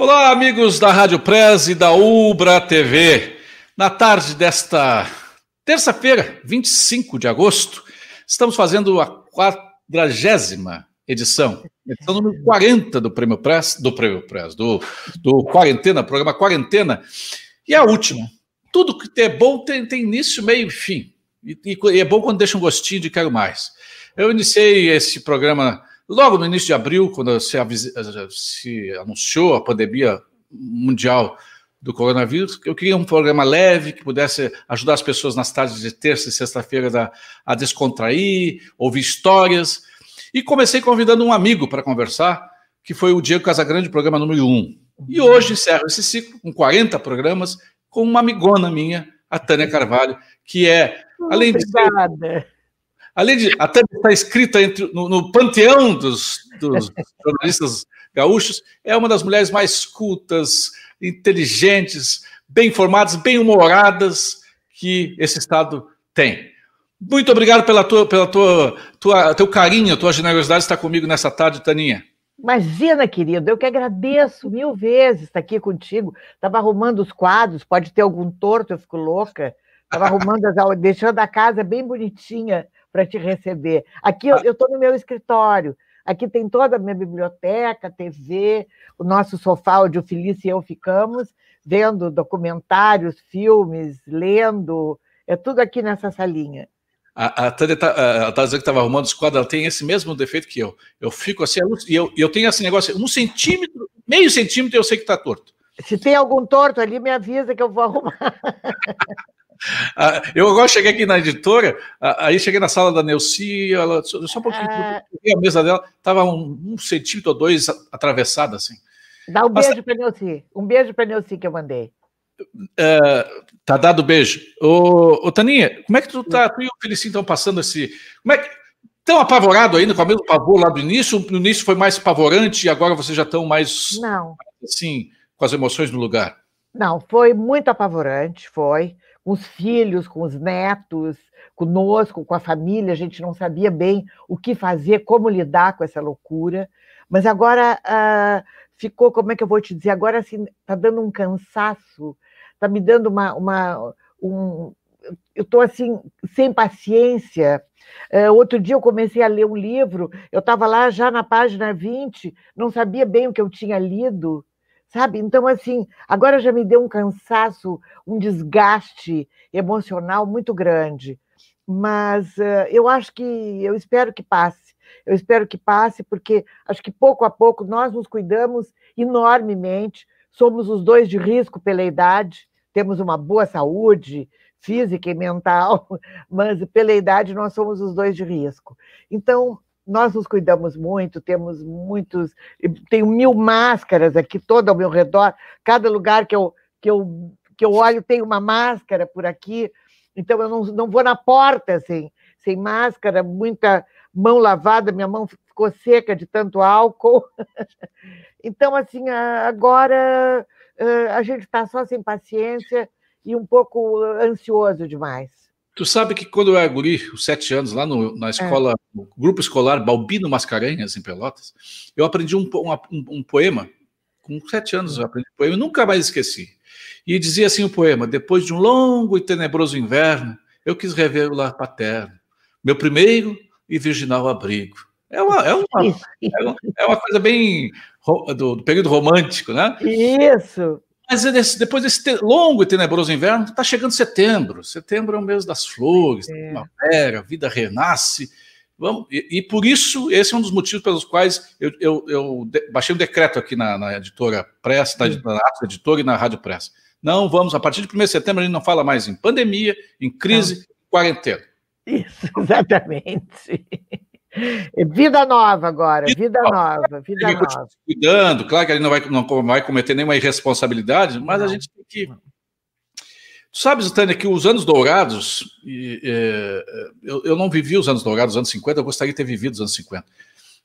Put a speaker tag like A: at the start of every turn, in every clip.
A: Olá, amigos da Rádio Press e da Ubra TV. Na tarde desta terça-feira, 25 de agosto, estamos fazendo a quadragésima edição, edição número 40 do Prêmio Press, do Prêmio Press, do, do Quarentena, programa Quarentena, e a última. Tudo que é bom tem, tem início, meio e fim. E, e é bom quando deixa um gostinho de quero mais. Eu iniciei esse programa Logo no início de abril, quando se, se anunciou a pandemia mundial do coronavírus, eu queria um programa leve que pudesse ajudar as pessoas nas tardes de terça e sexta-feira a descontrair, ouvir histórias. E comecei convidando um amigo para conversar, que foi o Diego Casagrande, programa número 1. E hoje encerro esse ciclo com 40 programas com uma amigona minha, a Tânia Carvalho, que é, além Obrigada. de ser Além de até estar escrita entre, no, no panteão dos, dos jornalistas gaúchos, é uma das mulheres mais cultas, inteligentes, bem informadas, bem humoradas que esse estado tem. Muito obrigado pela tua, pela tua, tua, teu carinho, tua generosidade estar comigo nessa tarde, Taninha.
B: Imagina, querido, eu que agradeço mil vezes estar aqui contigo. Estava arrumando os quadros, pode ter algum torto, eu fico louca. Estava arrumando, as, deixando a casa bem bonitinha para te receber. Aqui eu estou no meu escritório. Aqui tem toda a minha biblioteca, TV, o nosso sofá onde o Felício e eu ficamos, vendo documentários, filmes, lendo. É tudo aqui nessa salinha.
A: A, a Tânia está tá dizendo que estava arrumando os quadros, ela tem esse mesmo defeito que eu. Eu fico assim, e eu, eu tenho esse negócio, um centímetro, meio centímetro, eu sei que está torto.
B: Se tem algum torto ali, me avisa que eu vou arrumar.
A: Ah, eu agora cheguei aqui na editora, aí cheguei na sala da Neuci, ela, só um pouquinho, ah. a mesa dela estava um, um, centímetro ou dois atravessada, assim.
B: Dá um beijo para Neuci, um beijo para Neuci que eu mandei.
A: Uh, tá dado beijo. Ô, ô, Taninha, como é que tu tá? Tu e o Felicinho estão passando esse. Como é que. Estão apavorados ainda com o mesmo pavor lá do início? No início foi mais pavorante e agora vocês já estão mais.
B: Não.
A: Assim, com as emoções no lugar?
B: Não, foi muito apavorante, foi com os filhos, com os netos, conosco, com a família, a gente não sabia bem o que fazer, como lidar com essa loucura. Mas agora uh, ficou, como é que eu vou te dizer? Agora assim, está dando um cansaço, está me dando uma. uma um, eu estou assim, sem paciência. Uh, outro dia eu comecei a ler um livro, eu estava lá já na página 20, não sabia bem o que eu tinha lido sabe? Então, assim, agora já me deu um cansaço, um desgaste emocional muito grande. Mas uh, eu acho que, eu espero que passe. Eu espero que passe, porque acho que pouco a pouco nós nos cuidamos enormemente, somos os dois de risco pela idade, temos uma boa saúde física e mental, mas pela idade nós somos os dois de risco. Então, nós nos cuidamos muito, temos muitos, tenho mil máscaras aqui todo ao meu redor, cada lugar que eu, que eu, que eu olho tem uma máscara por aqui, então eu não, não vou na porta assim, sem máscara, muita mão lavada, minha mão ficou seca de tanto álcool. Então, assim, agora a gente está só sem paciência e um pouco ansioso demais.
A: Tu sabe que quando eu era guri, os sete anos, lá no, na é. escola, é. no grupo escolar Balbino Mascarenhas, em Pelotas, eu aprendi um, um, um poema. Com sete anos eu aprendi um poema, e nunca mais esqueci. E dizia assim o poema: Depois de um longo e tenebroso inverno, eu quis rever o lar paterno, meu primeiro e virginal abrigo. É uma, é uma, é uma, é uma coisa bem do, do período romântico, né?
B: Isso.
A: Mas é depois desse longo e tenebroso inverno, está chegando setembro. Setembro é o mês das flores, é. primavera, a vida renasce. Vamos, e, e, por isso, esse é um dos motivos pelos quais eu, eu, eu baixei um decreto aqui na, na editora Press, na, na editora e na Rádio Press. Não vamos, a partir de 1 de setembro, a gente não fala mais em pandemia, em crise, não. quarentena.
B: Isso, exatamente. Vida nova agora, vida, nova, vida nova. nova.
A: Cuidando, claro que ele não vai, não vai cometer nenhuma irresponsabilidade, mas não. a gente tem que. Tu sabes, Tânia, que os anos dourados, e, é, eu, eu não vivi os anos dourados, os anos 50, eu gostaria de ter vivido os anos 50.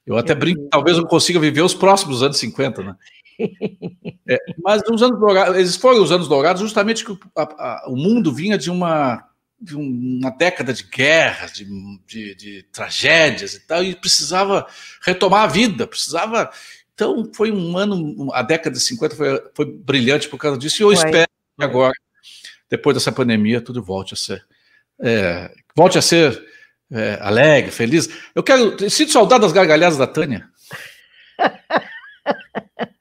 A: Eu até brinco, talvez eu consiga viver os próximos anos 50, né? É, mas os anos dourados, eles foram os anos dourados justamente que o, a, a, o mundo vinha de uma de uma década de guerras, de, de, de, tragédias e tal, e precisava retomar a vida, precisava Então, foi um ano, a década de 50 foi, foi brilhante por causa disso, e eu foi. espero que agora, depois dessa pandemia, tudo volte a ser. É, volte a ser é, alegre, feliz. Eu quero. Sinto saudade das gargalhadas da Tânia.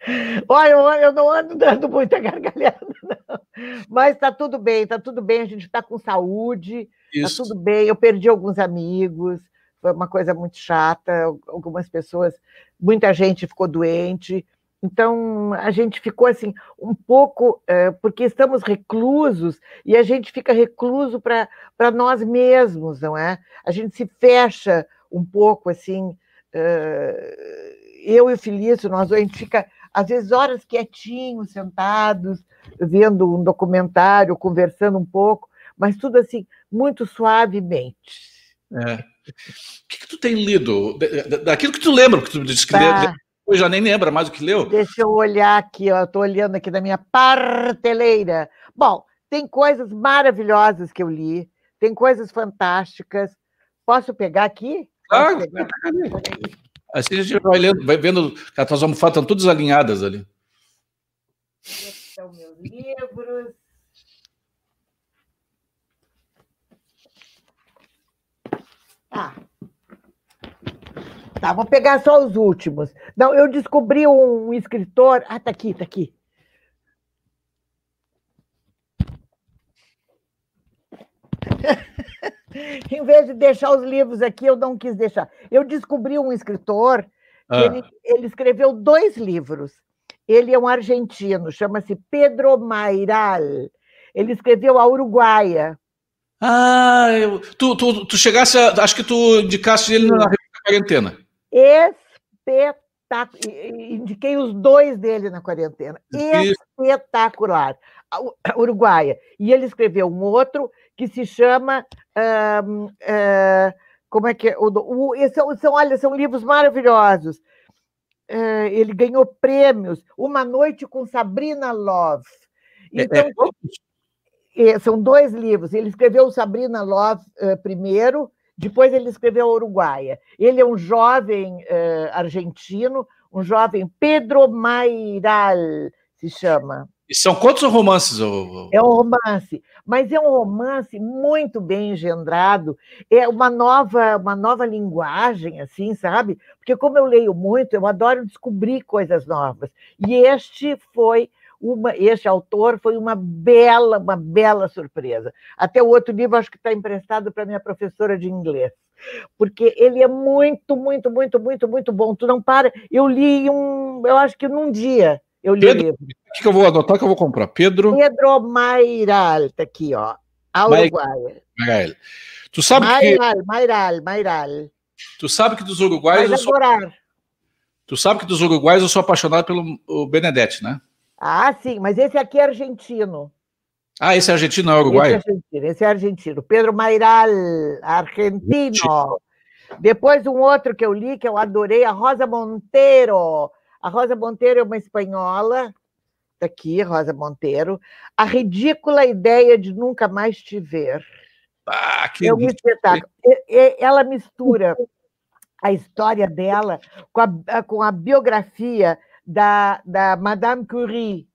B: Olha, eu, eu, não ando dando muita gargalhada, não. Mas está tudo bem, está tudo bem, a gente está com saúde, está tudo bem. Eu perdi alguns amigos, foi uma coisa muito chata, algumas pessoas, muita gente ficou doente. Então, a gente ficou assim, um pouco, é, porque estamos reclusos e a gente fica recluso para nós mesmos, não é? A gente se fecha um pouco assim. É, eu e o Felício, nós a gente fica às vezes horas quietinhos, sentados, vendo um documentário, conversando um pouco, mas tudo assim, muito suavemente.
A: É. O que, que tu tem lido? Daquilo que tu lembra, que tu disse que tá. leu, já nem lembra mais o que leu.
B: Deixa eu olhar aqui, eu estou olhando aqui na minha parteleira. Bom, tem coisas maravilhosas que eu li, tem coisas fantásticas. Posso pegar aqui?
A: Claro, pegar? Assim a gente vai, lendo, vai vendo as almofadas estão todas alinhadas ali.
B: Esses são meus livros. Ah. Tá, vou pegar só os últimos. Não, eu descobri um escritor. Ah, tá aqui, tá aqui. em vez de deixar os livros aqui, eu não quis deixar. Eu descobri um escritor, ah. ele, ele escreveu dois livros. Ele é um argentino, chama-se Pedro Mairal. Ele escreveu A Uruguaia.
A: Ah, eu, tu, tu, tu chegasse, a, acho que tu indicaste ele na quarentena.
B: Espetacular. Indiquei os dois dele na quarentena. Espetacular. Uruguaia. E ele escreveu um outro que se chama. Uh, uh, como é que é? O, o, são, são, olha, são livros maravilhosos. Uh, ele ganhou prêmios. Uma Noite com Sabrina Love.
A: É, então,
B: é, é, são dois livros. Ele escreveu Sabrina Love primeiro, depois ele escreveu a Uruguaia. Ele é um jovem argentino, um jovem Pedro Mairal, se chama.
A: E são quantos romances?
B: É um romance, mas é um romance muito bem engendrado. É uma nova, uma nova linguagem, assim, sabe? Porque como eu leio muito, eu adoro descobrir coisas novas. E este foi uma, este autor foi uma bela, uma bela surpresa. Até o outro livro acho que está emprestado para minha professora de inglês, porque ele é muito, muito, muito, muito, muito bom. Tu não para. Eu li um, eu acho que num dia. Eu li
A: Pedro, o livro. O que eu vou anotar que eu vou comprar? Pedro.
B: Pedro Mairal, tá aqui, ó. A Uruguaia. Mairal.
A: Tu sabe
B: Mairal,
A: que.
B: Mairal, Mairal.
A: Tu sabe que dos uruguaios. eu sou... Tu sabe que dos uruguaios eu sou apaixonado pelo o Benedetti, né?
B: Ah, sim, mas esse aqui é argentino.
A: Ah, esse é argentino, não é uruguaio?
B: Esse é argentino, esse é argentino. Pedro Mairal, argentino. Depois um outro que eu li, que eu adorei, a Rosa Monteiro. A Rosa Monteiro é uma espanhola, está aqui, Rosa Monteiro. A ridícula ideia de nunca mais te ver.
A: Ah, que
B: é um espetáculo. Ela mistura a história dela com a, com a biografia da, da Madame Curie.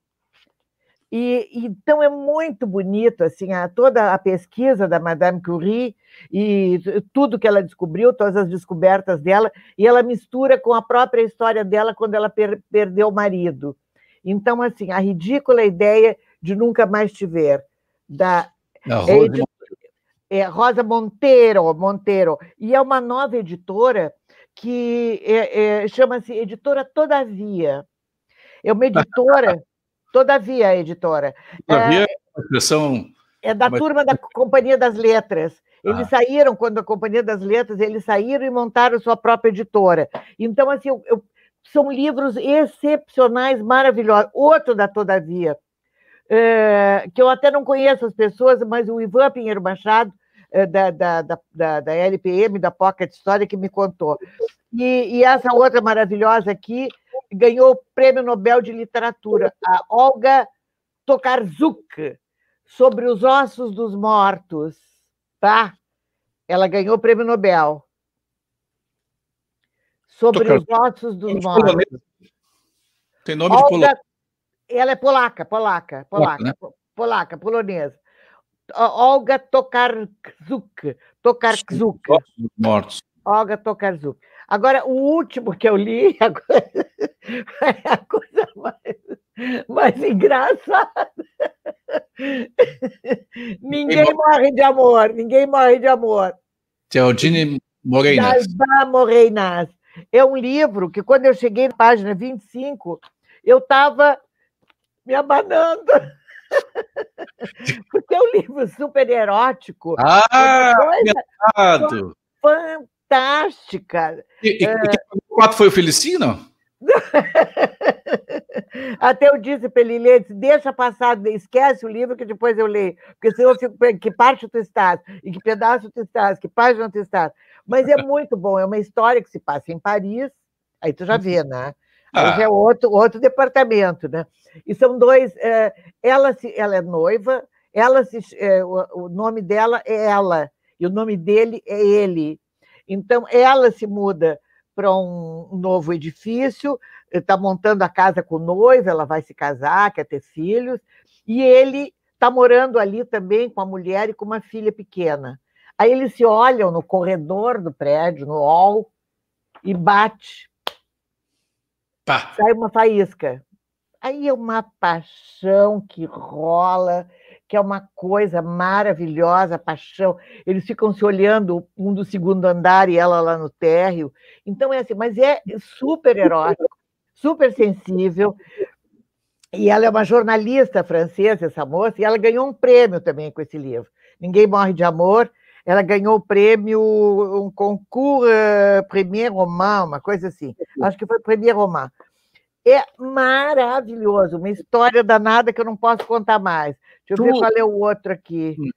B: E, então é muito bonito assim a, toda a pesquisa da Madame Curie e tudo que ela descobriu, todas as descobertas dela, e ela mistura com a própria história dela quando ela per, perdeu o marido. Então, assim, a ridícula ideia de nunca mais te ver. Da, é, é, Rosa Monteiro, Monteiro. E é uma nova editora que é, é, chama-se Editora Todavia. É uma editora, Todavia, a editora.
A: Todavia é, a expressão...
B: É da turma da Companhia das Letras. Eles ah. saíram, quando a Companhia das Letras, eles saíram e montaram sua própria editora. Então, assim, eu, eu, são livros excepcionais, maravilhosos. Outro da Todavia, é, que eu até não conheço as pessoas, mas o Ivan Pinheiro Machado, é, da, da, da, da, LPM, da Pocket História, que me contou. E, e essa outra maravilhosa aqui ganhou o Prêmio Nobel de Literatura, a Olga Tokarzuk, sobre os ossos dos mortos tá? Ela ganhou o prêmio Nobel sobre os ossos dos mortos.
A: Tem nome Olga, de.
B: Ela é polaca, polaca, polaca, né? polaca, polonesa. Olga Tokarzuk. Tokarzuk.
A: Mortos.
B: Olga Tokarzuk. Agora, o último que eu li é a coisa mais, mais engraçada. ninguém morre de amor, ninguém morre de amor.
A: Teodine Moreinas.
B: Dalva Moreinas. É um livro que, quando eu cheguei na página 25, eu estava me abanando. Porque é um livro super erótico.
A: Ah, coisa
B: fantástica.
A: E, e, é... o quatro foi o Felicino?
B: Até eu disse para ele ler, deixa passar, esquece o livro que depois eu leio, porque senão eu fico que parte tu estás, e que pedaço tu estás, que página tu estás. Mas é muito bom, é uma história que se passa em Paris, aí tu já vê, né? Aí ah. já é outro, outro departamento, né? E são dois. É, ela, se, ela é noiva, ela se, é, o, o nome dela é ela, e o nome dele é ele. Então, ela se muda para um novo edifício, está montando a casa com o noivo, ela vai se casar, quer ter filhos, e ele está morando ali também com a mulher e com uma filha pequena. Aí eles se olham no corredor do prédio, no hall, e bate. Pá. Sai uma faísca. Aí é uma paixão que rola, que é uma coisa maravilhosa, paixão. Eles ficam se olhando, um do segundo andar e ela lá no térreo. Então é assim, mas é super erótico, super sensível. E ela é uma jornalista francesa, essa moça, e ela ganhou um prêmio também com esse livro. Ninguém Morre de Amor. Ela ganhou o prêmio, um concurso uh, Premier Roman, uma coisa assim. Acho que foi Premier Roman. É maravilhoso, uma história danada que eu não posso contar mais. Deixa eu tu... ver qual é o outro aqui.
A: Hum.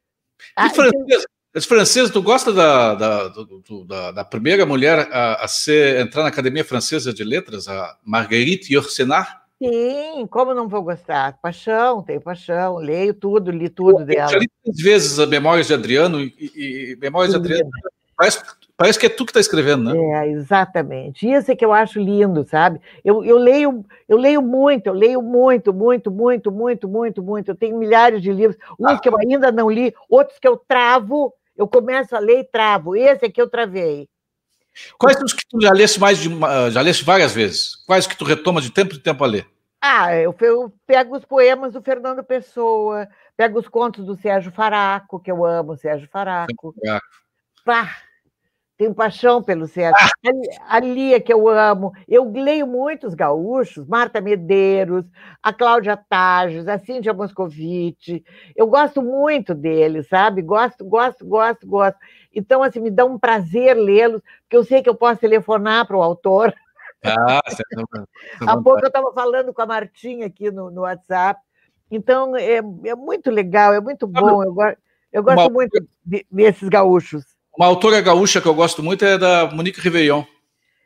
A: Ah, francês, esse francês, tu gosta da, da, do, da, da, primeira mulher a, a, ser, entrar na Academia Francesa de Letras, a Marguerite Yourcenar?
B: Sim, como não vou gostar? Paixão, tenho paixão, leio tudo, li tudo eu, dela. Eu já li
A: três vezes a Memórias de Adriano e, e Memórias Sim. de Adriano parece, parece que é tu que está escrevendo, né?
B: É, exatamente. Isso é que eu acho lindo, sabe? Eu, eu leio, eu leio muito, eu leio muito, muito, muito, muito, muito, muito. Eu tenho milhares de livros, uns ah. que eu ainda não li, outros que eu travo eu começo a ler e travo. Esse aqui eu travei.
A: Quais os que tu já leste mais de já leste várias vezes? Quais que tu retoma de tempo em tempo a ler?
B: Ah, eu, eu pego os poemas do Fernando Pessoa, pego os contos do Sérgio Faraco, que eu amo, Sérgio Faraco. Pá, tenho paixão pelo Sérgio. Ah. A Lia, que eu amo. Eu leio muitos gaúchos, Marta Medeiros, a Cláudia Tajos, a Cíntia Moscovite. Eu gosto muito deles, sabe? Gosto, gosto, gosto, gosto. Então, assim, me dá um prazer lê-los, porque eu sei que eu posso telefonar para o autor. Ah, Há pouco eu estava falando com a Martinha aqui no, no WhatsApp. Então, é, é muito legal, é muito bom. Eu, eu gosto muito de, desses gaúchos.
A: Uma autora gaúcha que eu gosto muito é da Monique Riveillon.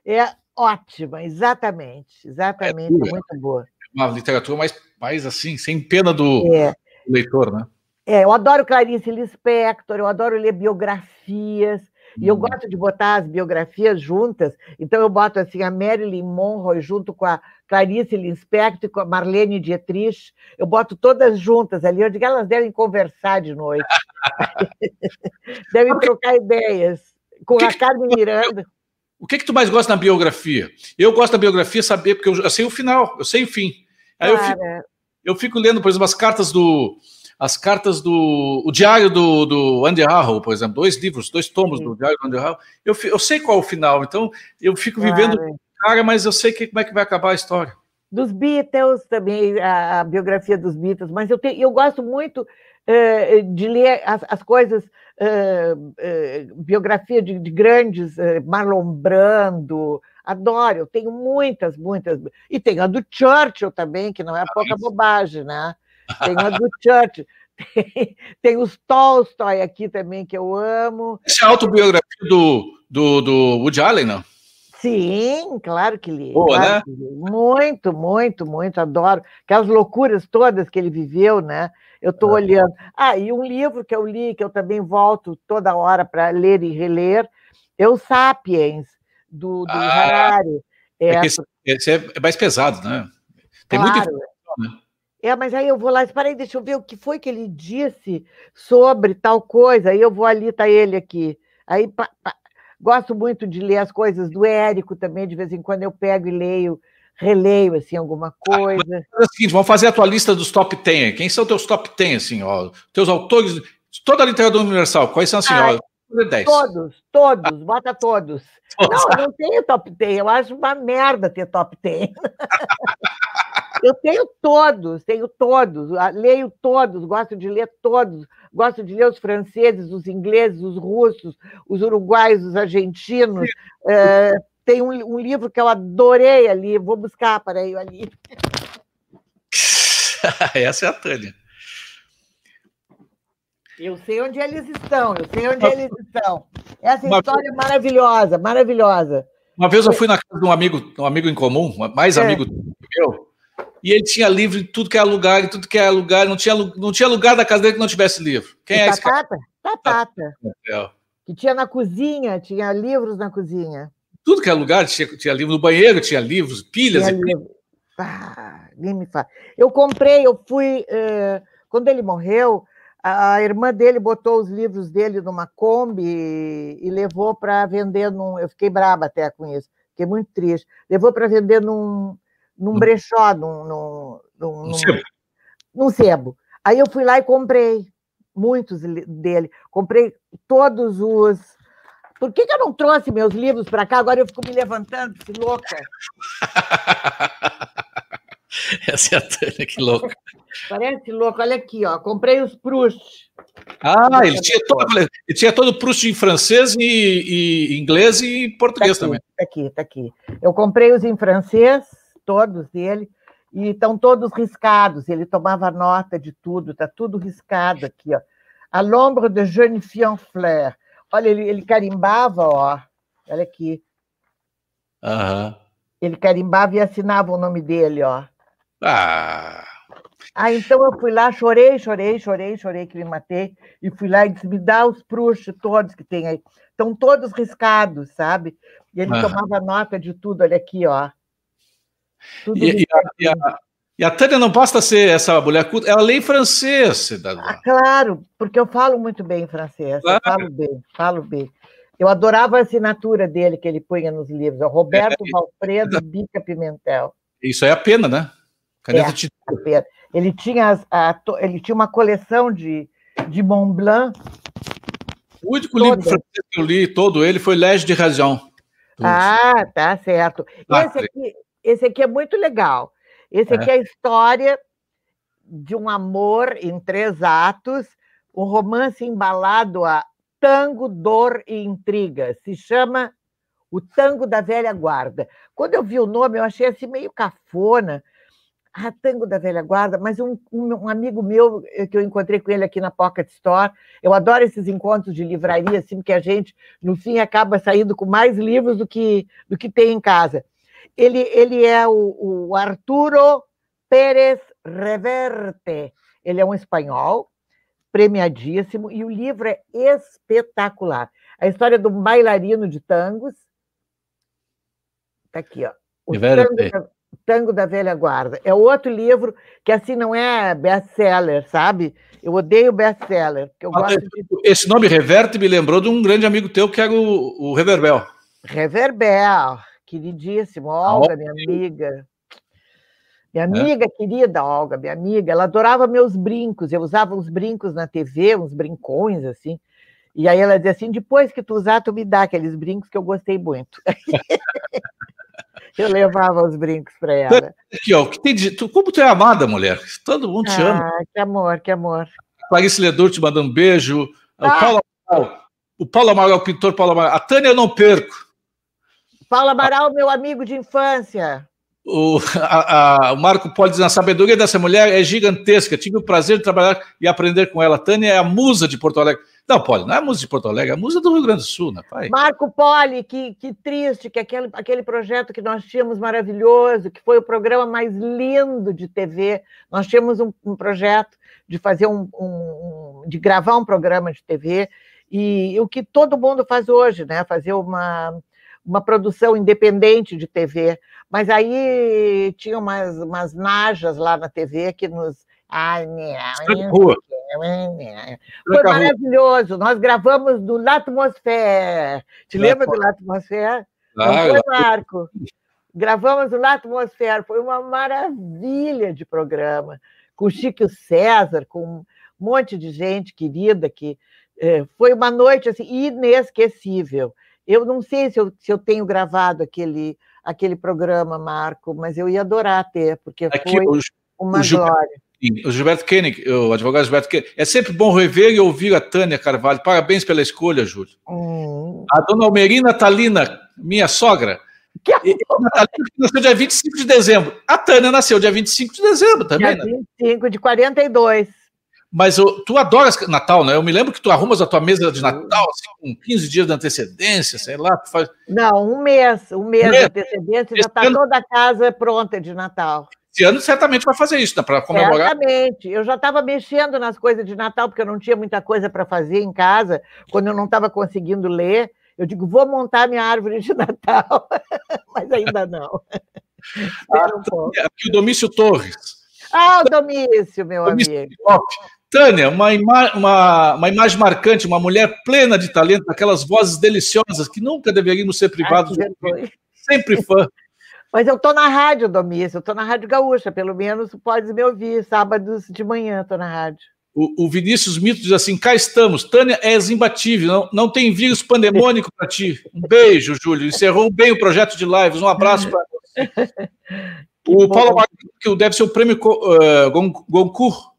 B: É ótima, exatamente. Exatamente, é, é muito boa.
A: Uma literatura mais, mais assim, sem pena do, é. do leitor, né?
B: É, eu adoro Clarice Lispector, eu adoro ler biografias. E eu gosto de botar as biografias juntas, então eu boto assim a Marilyn Monroe junto com a Clarice Lispector e com a Marlene Dietrich, eu boto todas juntas ali, eu digo elas devem conversar de noite, devem trocar ideias com a Carmen Miranda.
A: O que que tu mais gosta na biografia? Eu gosto da biografia saber, porque eu, sei o final, eu sei o fim. Aí eu fico, eu fico lendo, por exemplo, as cartas do as cartas do. O diário do, do Andy Harrow, por exemplo, dois livros, dois tomos Sim. do diário do Andy Harrow. Eu, eu sei qual é o final, então eu fico claro. vivendo cara, mas eu sei que, como é que vai acabar a história.
B: Dos Beatles também, a, a biografia dos Beatles, mas eu, te, eu gosto muito uh, de ler as, as coisas, uh, uh, biografia de, de grandes, Marlon Brando, adoro, eu tenho muitas, muitas. E tem a do Churchill também, que não é pouca bobagem, né? Tem a do Churchill. Tem, tem os Tolstói aqui também, que eu amo.
A: Essa é a autobiografia do, do, do Woody Allen, não?
B: Sim, claro que li.
A: Boa,
B: claro
A: né?
B: Li. Muito, muito, muito, adoro. Aquelas loucuras todas que ele viveu, né? Eu estou ah. olhando. Ah, e um livro que eu li, que eu também volto toda hora para ler e reler, é o Sapiens, do, do ah,
A: Harari. É esse, esse, é mais pesado, né?
B: Tem claro. informação, né? É, mas aí eu vou lá, espera aí, deixa eu ver o que foi que ele disse sobre tal coisa. Aí eu vou ali, tá ele aqui. Aí pa, pa, gosto muito de ler as coisas do Érico também, de vez em quando eu pego e leio, releio assim alguma coisa.
A: Ah, é o seguinte, vamos fazer a tua lista dos top 10. Quem são teus top 10 assim, ó, teus autores, toda a literatura universal, quais são assim, ah, ó,
B: Todos, todos, bota todos. Não, eu não tenho top 10, eu acho uma merda ter top 10. eu tenho todos, tenho todos, leio todos, gosto de ler todos, gosto de ler os franceses, os ingleses, os russos, os uruguaios, os argentinos. É, tem um, um, livro que eu adorei ali, vou buscar para aí ali.
A: Essa é a Tânia.
B: Eu sei onde eles estão, eu sei onde eles estão. Essa uma história é maravilhosa, maravilhosa.
A: Uma vez eu fui na casa de um amigo, um amigo em comum, mais é. amigo meu, e ele tinha livro em tudo que é lugar, em tudo que é lugar, não tinha, não tinha lugar da casa dele que não tivesse livro. Quem e é esse
B: cara? Tatata. É. Que tinha na cozinha, tinha livros na cozinha.
A: Tudo que é lugar, tinha, tinha livro no banheiro, tinha livros, pilhas tinha e livro.
B: Ah, nem me fala. Eu comprei, eu fui. Uh, quando ele morreu, a irmã dele botou os livros dele numa Kombi e, levou para vender num. Eu fiquei braba até com isso, fiquei muito triste. Levou para vender num, num brechó, num, num, num, num, sebo. num sebo. Aí eu fui lá e comprei muitos dele. Comprei todos os. Por que, que eu não trouxe meus livros para cá? Agora eu fico me levantando, que louca.
A: Essa é a Tânia, que louca.
B: Parece louco. Olha aqui, ó. Comprei os Proust.
A: Ah, ele tinha, todo, ele tinha todo Proust em francês e, e inglês e português
B: tá
A: aqui, também.
B: Tá aqui, tá aqui. Eu comprei os em francês, todos dele, e estão todos riscados. Ele tomava nota de tudo, tá tudo riscado aqui, ó. A l'ombre de jeune fille en fleur. Olha, ele, ele carimbava, ó. Olha aqui.
A: Aham.
B: Ele carimbava e assinava o nome dele, ó.
A: Ah!
B: Ah, então eu fui lá, chorei, chorei, chorei, chorei que me matei, e fui lá e disse: me dá os pruxos todos que tem aí. Estão todos riscados, sabe? E ele ah. tomava nota de tudo, olha aqui, ó.
A: E, e, a, e, a, e, a, Tânia não basta ser essa mulher culta, ela lê em francês, cidadã.
B: Ah, claro, porque eu falo muito bem francês, claro. eu falo bem, falo bem. Eu adorava a assinatura dele que ele punha nos livros, o Roberto é, Valfredo Bica Pimentel.
A: Isso é a pena, né?
B: Caneta é, de... Ele tinha, as, a, ele tinha uma coleção de, de Mont Blanc.
A: O único livro que eu li, todo ele, foi Lege de Razão.
B: Ah, tá certo. Ah, esse, aqui, esse aqui é muito legal. Esse é. aqui é a história de um amor em três atos, um romance embalado a tango, dor e intriga. Se chama O Tango da Velha Guarda. Quando eu vi o nome, eu achei assim meio cafona, ah, Tango da Velha Guarda, mas um, um, um, amigo meu, eh, que eu encontrei com ele aqui na Pocket Store, eu adoro esses encontros de livraria, assim, que a gente, no fim, acaba saindo com mais livros do que, do que tem em casa. Ele, ele é o, o Arturo Pérez Reverte. Ele é um espanhol, premiadíssimo, e o livro é espetacular. A história do bailarino de tangos. Está aqui, ó. O tango, Tango da Velha Guarda. É outro livro que, assim, não é best-seller, sabe? Eu odeio best-seller.
A: Ah, de... Esse nome Reverte me lembrou de um grande amigo teu, que era o, o Reverbel.
B: Reverbel, queridíssimo. Olga, minha amiga. Minha é. amiga é. querida Olga, minha amiga, ela adorava meus brincos. Eu usava uns brincos na TV, uns brincões, assim. E aí ela dizia assim: depois que tu usar, tu me dá aqueles brincos que eu gostei muito. Eu levava os brincos para ela.
A: Aqui, ó, que tem de, tu, como tu é amada, mulher. Todo mundo te ah, ama.
B: Que amor, que amor.
A: Clarice Ledor te mandando um beijo. Ah. O Paulo Amaral, o Paulo Amaral, o pintor Paulo Amaral. A Tânia eu não perco.
B: Paulo Amaral, meu amigo de infância.
A: O, a, a, o Marco pode dizer, a sabedoria dessa mulher é gigantesca. Tive o prazer de trabalhar e aprender com ela. Tânia é a musa de Porto Alegre. Não, Poli, não é a musa de Porto Alegre, é a musa do Rio Grande do Sul, né, pai?
B: Marco Poli, que, que triste, que aquele, aquele projeto que nós tínhamos maravilhoso, que foi o programa mais lindo de TV. Nós tínhamos um, um projeto de fazer um, um, de gravar um programa de TV, e o que todo mundo faz hoje, né? Fazer uma, uma produção independente de TV. Mas aí tinha umas, umas najas lá na TV que nos. Ai, minha, foi maravilhoso. Nós gravamos do Latmosfera. Te lembra do Latmosfera? Ah, foi, Marco? Gravamos o Latmosfera. Foi uma maravilha de programa. Com Chico César, com um monte de gente querida que é, foi uma noite assim, inesquecível. Eu não sei se eu, se eu tenho gravado aquele, aquele programa, Marco, mas eu ia adorar ter, porque Aqui, foi o, uma o glória.
A: O Gilberto Koenig, o advogado Gilberto Koenig, é sempre bom rever e ouvir a Tânia Carvalho. Parabéns pela escolha, Júlio. Hum. A dona Almerina Talina, minha sogra, que nasceu dia 25 de dezembro. A Tânia nasceu dia 25 de dezembro também. Dia
B: 25 né? de 42.
A: Mas eu, tu adoras Natal, né? Eu me lembro que tu arrumas a tua mesa de Natal assim, com 15 dias de antecedência, sei lá. Faz...
B: Não, um mês. Um mês, um mês. de antecedência, já está ano... toda a casa pronta de Natal.
A: Esse ano certamente vai fazer isso, né? Para comemorar.
B: Certamente. Eu já estava mexendo nas coisas de Natal, porque eu não tinha muita coisa para fazer em casa, quando eu não estava conseguindo ler. Eu digo, vou montar minha árvore de Natal, mas ainda não.
A: Ah, um aqui o Domício Torres.
B: Ah, o Domício, meu Domício amigo. Top.
A: Tânia, uma, ima uma, uma, imagem marcante, uma mulher plena de talento, aquelas vozes deliciosas que nunca deveríamos ser privados Ai, de Sempre fã.
B: Mas eu estou na rádio, Domício, eu estou na Rádio Gaúcha, pelo menos pode me ouvir, sábados de manhã estou na rádio.
A: O, o, Vinícius Mito diz assim: cá estamos, Tânia és imbatível, não, não tem vírus pandemônico para ti. Um beijo, Júlio. Encerrou bem o projeto de lives. Um abraço para você. o. Paulo Marques, que deve ser o prêmio uh, Goncourt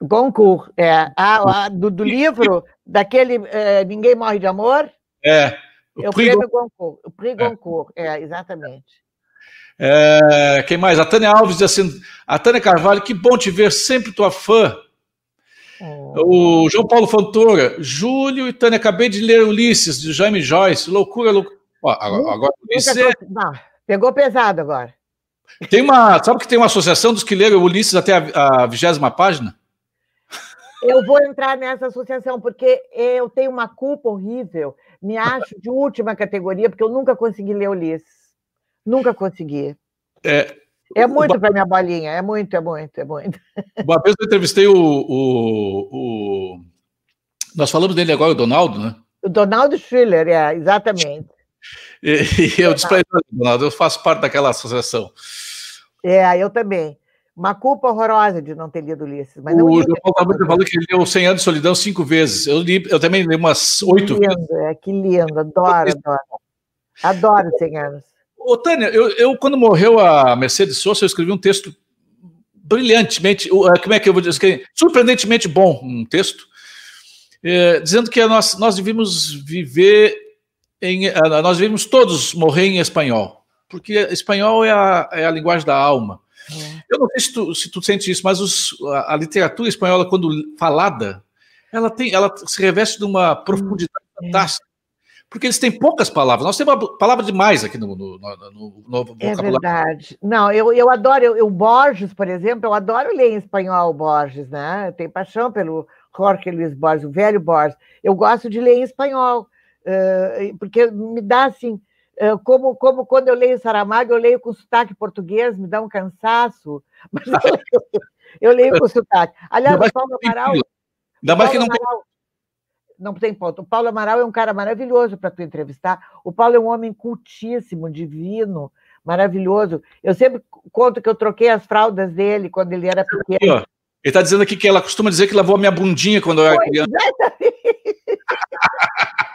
B: Goncourt, é. Ah, a, do, do, livro, daquele é, Ninguém Morre de Amor?
A: É.
B: O, é o prêmio Goncourt. O Prix é. Goncourt, é, exatamente.
A: É, quem mais? A Tânia Alves diz assim: a Tânia Carvalho, que bom te ver, sempre tua fã. Oh. O João Paulo Fontoura, Júlio e Tânia, acabei de ler Ulisses, de Jaime Joyce, loucura, loucura. Ó, agora, agora
B: Ulisses é... Pegou pesado agora.
A: Tem uma, sabe que tem uma associação dos que leram Ulisses até a vigésima página?
B: Eu vou entrar nessa associação, porque eu tenho uma culpa horrível, me acho de última categoria, porque eu nunca consegui ler Ulisses. Nunca consegui. É, é muito para minha bolinha, é muito, é muito, é muito.
A: Uma vez eu entrevistei o, o, o, Nós falamos dele agora, o Donaldo, né?
B: O Donaldo Schiller, é, exatamente.
A: E, e eu disse para ele, Donaldo, eu faço parte daquela associação.
B: É, eu também. Uma culpa horrorosa de não ter lido Ulisses. Mas
A: o João Paulo falou que ele leu 100 anos de solidão cinco vezes. Eu, li, eu também li umas oito
B: vezes. É, que lindo, adoro, adoro. Adoro 100 anos.
A: Ô, Tânia, eu, eu, quando morreu a Mercedes Sosa, eu escrevi um texto brilhantemente, é, como é que eu vou dizer, surpreendentemente bom, um texto, é, dizendo que nós, nós devíamos viver em, nós devíamos todos morrer em espanhol, porque espanhol é a, é a linguagem da alma. É. Eu não sei se tu, se tu sente isso, mas os, a, a, literatura espanhola, quando falada, ela tem, ela se reveste de uma profundidade é. fantástica. Porque eles têm poucas palavras. Nós temos uma palavra demais aqui no, no, no, no
B: vocabulário. É verdade. Não, eu, eu adoro, eu, eu, Borges, por exemplo, eu adoro ler em espanhol Borges, né? Eu tenho paixão pelo Jorge Luiz Borges, o velho Borges. Eu gosto de ler em espanhol, porque me dá assim como, como quando eu leio Saramago, eu leio com sotaque português, me dá um cansaço, mas eu leio, eu leio com sotaque. Aliás, o Paulo Amaral.
A: Ainda mais que não tem...
B: não tem ponto. O Paulo Amaral é um cara maravilhoso para tu entrevistar. O Paulo é um homem cultíssimo, divino, maravilhoso. Eu sempre conto que eu troquei as fraldas dele quando ele era pequeno.
A: Ele está dizendo aqui que ela costuma dizer que lavou a minha bundinha quando eu era criança.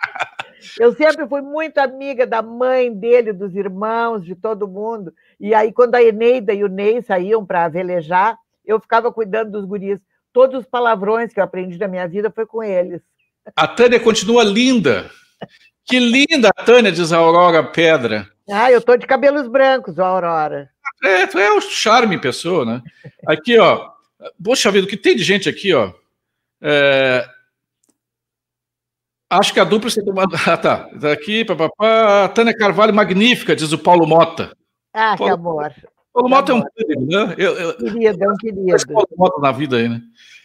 B: Eu sempre fui muito amiga da mãe dele, dos irmãos, de todo mundo. E aí, quando a Eneida e o Ney saíam para velejar, eu ficava cuidando dos guris. Todos os palavrões que eu aprendi na minha vida foi com eles.
A: A Tânia continua linda. Que linda a Tânia, diz a Aurora Pedra.
B: Ah, eu tô de cabelos brancos, a Aurora.
A: É, tu é o charme pessoa, né? Aqui, ó. Poxa vida, o que tem de gente aqui, ó. É, Acho que a dupla se tomando. Ah, tá. Tá aqui, papapá. Tânia Carvalho, magnífica, diz o Paulo Mota.
B: Ah, Paulo, que amor.
A: Paulo Mota é um querido,
B: né? Eu, eu, querido, é um querido.
A: Paulo Mota na vida aí, né?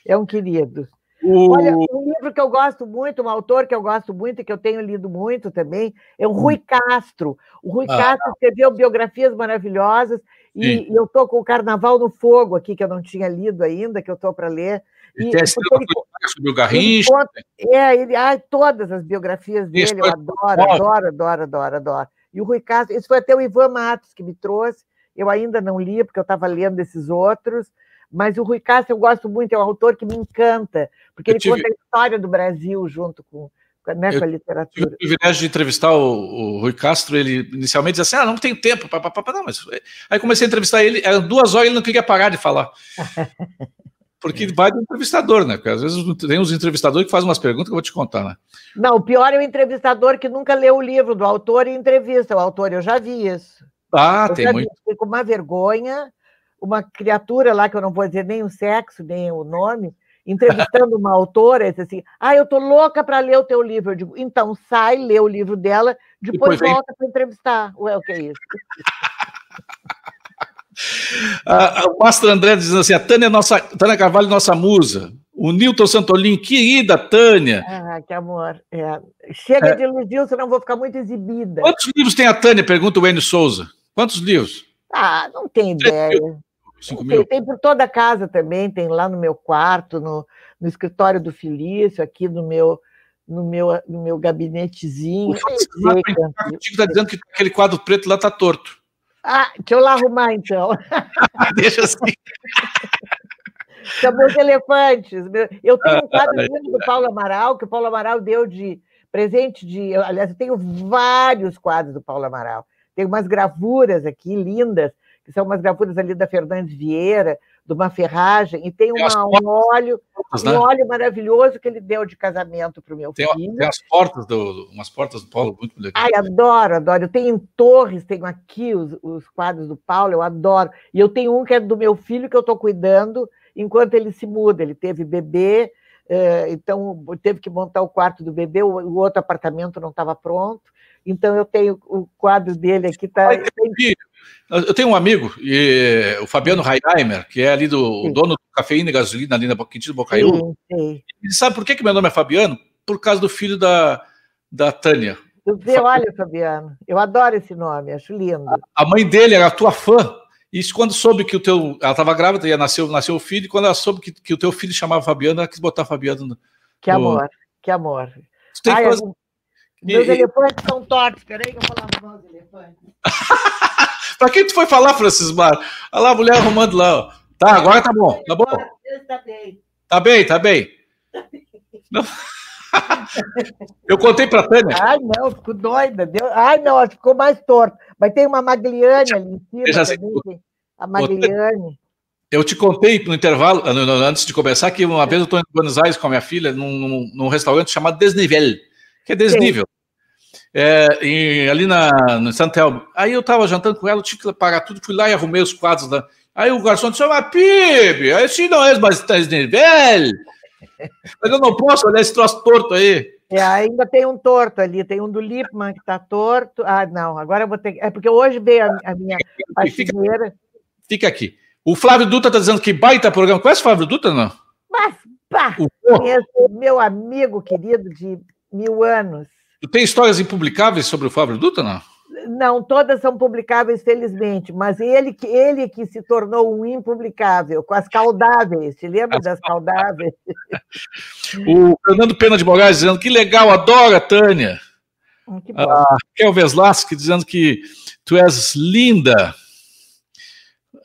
B: É um querido. O... Olha, um livro que eu gosto muito, um autor que eu gosto muito e que eu tenho lido muito também, é o Rui hum. Castro. O Rui ah. Castro escreveu biografias maravilhosas e, e eu estou com o Carnaval no Fogo aqui, que eu não tinha lido ainda, que eu estou para ler.
A: E, tem ele, sobre o Garrincha. Conta,
B: é, ele, ai, todas as biografias dele, eu adoro, adoro, adoro, adoro, adoro. E o Rui Castro, isso foi até o Ivan Matos que me trouxe, eu ainda não li, porque eu estava lendo esses outros, mas o Rui Castro eu gosto muito, é um autor que me encanta, porque eu ele tive... conta a história do Brasil junto com, né, com a literatura. Tive
A: o privilégio de entrevistar o, o, Rui Castro, ele inicialmente dizia assim, ah, não tenho tempo, pá, pá, pá, não, mas... Aí comecei a entrevistar ele, eram duas horas e ele não queria parar de falar. Porque vai do entrevistador, né? Porque às vezes tem uns entrevistadores que fazem umas perguntas que eu vou te contar, né?
B: Não, o pior é o entrevistador que nunca leu o livro do autor e entrevista o autor. Eu já vi isso.
A: Ah, eu tem muito.
B: Fiquei com uma vergonha, uma criatura lá, que eu não vou dizer nem o sexo, nem o nome, entrevistando uma autora, e disse assim: Ah, eu tô louca para ler o teu livro. Eu digo, então sai, lê o livro dela, depois, depois volta para entrevistar. Ué, o que é isso?
A: Ah, o Mastro André diz assim: a Tânia, é nossa, Tânia Carvalho, nossa musa. O Nilton Santolin, querida Tânia.
B: Ah, que amor. É. Chega é. de ilusão, senão eu vou ficar muito exibida.
A: Quantos livros tem a Tânia? Pergunta o Enio Souza. Quantos livros?
B: Ah, não tem ideia. Cinco mil. Tem, tem por toda a casa também, tem lá no meu quarto, no, no escritório do Felício, aqui no meu, no meu, no meu gabinetezinho.
A: O está dizendo que aquele quadro preto lá está torto.
B: Ah, deixa eu lá arrumar então.
A: Deixa assim.
B: São meus elefantes. Eu tenho um quadro lindo do Paulo Amaral, que o Paulo Amaral deu de presente de. Aliás, eu tenho vários quadros do Paulo Amaral. Tenho umas gravuras aqui lindas, que são umas gravuras ali da Fernandes Vieira, de uma ferragem, e tem uma, um óleo, né? um óleo maravilhoso que ele deu de casamento para o meu
A: tem,
B: filho.
A: Tem as portas do, umas portas do Paulo muito legais.
B: Ai, adoro, adoro. Eu tenho em Torres, tenho aqui os, os quadros do Paulo, eu adoro. E eu tenho um que é do meu filho que eu estou cuidando enquanto ele se muda. Ele teve bebê, eh, então teve que montar o quarto do bebê, o outro apartamento não estava pronto. Então eu tenho o quadro dele aqui. Tá,
A: eu tenho um amigo, e, o Fabiano Heiheimer, que é ali do dono do Cafeína e Gasolina, ali na Quintino Bocaiúva. Ele sabe por que, que meu nome é Fabiano? Por causa do filho da, da Tânia.
B: Vê, olha, Fabiano, eu adoro esse nome, acho lindo.
A: A mãe dele era tua fã, e quando soube que o teu. Ela estava grávida, ia nascer, nasceu o filho, e quando ela soube que, que o teu filho chamava Fabiano, ela quis botar Fabiano no.
B: Que amor, que amor. Tu tem Ai, que fazer... Meus e... elefantes são tortos, peraí que eu vou lavar os elefantes.
A: Para quem tu foi falar, Francis Mar? Olha lá a mulher arrumando lá. Ó. Tá, agora tá bom. Tá bom? Tá bem. Tá bem, tá bem. Não. Eu contei para Tânia.
B: Ai, não, ficou doida. Deu... Ai, não, ficou mais torto. Mas tem uma Magliane ali em cima. Já também, a Magliane.
A: Eu te contei no intervalo, antes de começar, que uma vez eu estou em Buenos Aires com a minha filha, num, num restaurante chamado Desnivel, que é desnível é, em, ali na, no Santelmo. Aí eu estava jantando com ela, eu tinha que pagar tudo, fui lá e arrumei os quadros lá. Aí o garçom disse, mas Pibe, esse não é mais nível. Mas eu não posso olhar esse troço torto aí.
B: É, ainda tem um torto ali, tem um do Lipman que está torto. Ah, não, agora eu vou ter É porque hoje veio a, a minha
A: faxineira. Fica, fica, aqui. O Flávio Dutra está dizendo que baita programa. Conhece o Flávio Dutra, não?
B: Mas, pá, conheço meu amigo querido de mil anos.
A: Tu tem histórias impublicáveis sobre o Fábio Dutra, não?
B: Não, todas são publicáveis, felizmente, mas ele, ele que se tornou um impublicável, com as caudáveis, te lembra das caudáveis?
A: o Fernando Pena de Moraes dizendo que legal, adora a Tânia. Hum, que bom. A Kel Veslaski dizendo que tu és linda.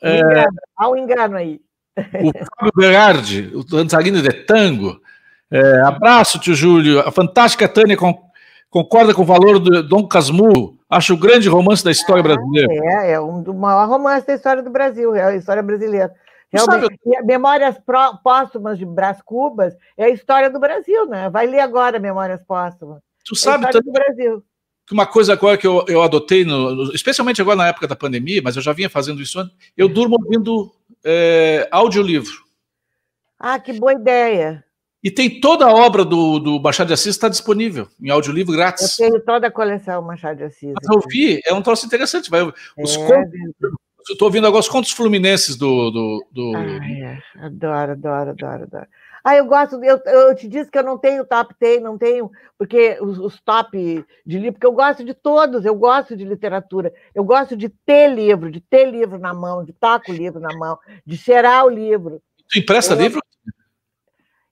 B: É, engano, há um engano aí.
A: O Fábio Berardi, o dançarino de tango. É, abraço, tio Júlio. A fantástica Tânia com Concorda com o valor do Dom Casmurro? Acho o grande romance da história ah, brasileira.
B: É, é um do maior romance da história do Brasil, é a história brasileira. Realmente, sabe... Memórias Póstumas de Brás Cubas é a história do Brasil, né? Vai ler agora Memórias Póstumas.
A: Tu sabe é do Brasil. Que uma coisa agora que eu, eu adotei, no, especialmente agora na época da pandemia, mas eu já vinha fazendo isso antes, eu durmo ouvindo é, audiolivro.
B: Ah, que boa ideia.
A: E tem toda a obra do, do Machado de Assis está disponível em audiolivro grátis.
B: Eu tenho toda a coleção Machado de Assis.
A: Mas ouvir é um troço interessante. Vai, os, é, contos, Estou ouvindo agora os contos fluminenses do. do, do...
B: Ai, é. Adoro, adoro, adoro, adoro. Ah, eu gosto, eu, eu te disse que eu não tenho top 10, não tenho, porque os, os, top de livro, porque eu gosto de todos, eu gosto de literatura, eu gosto de ter livro, de ter livro na mão, de estar com o livro na mão, de cheirar o livro.
A: Tu empresta eu, livro?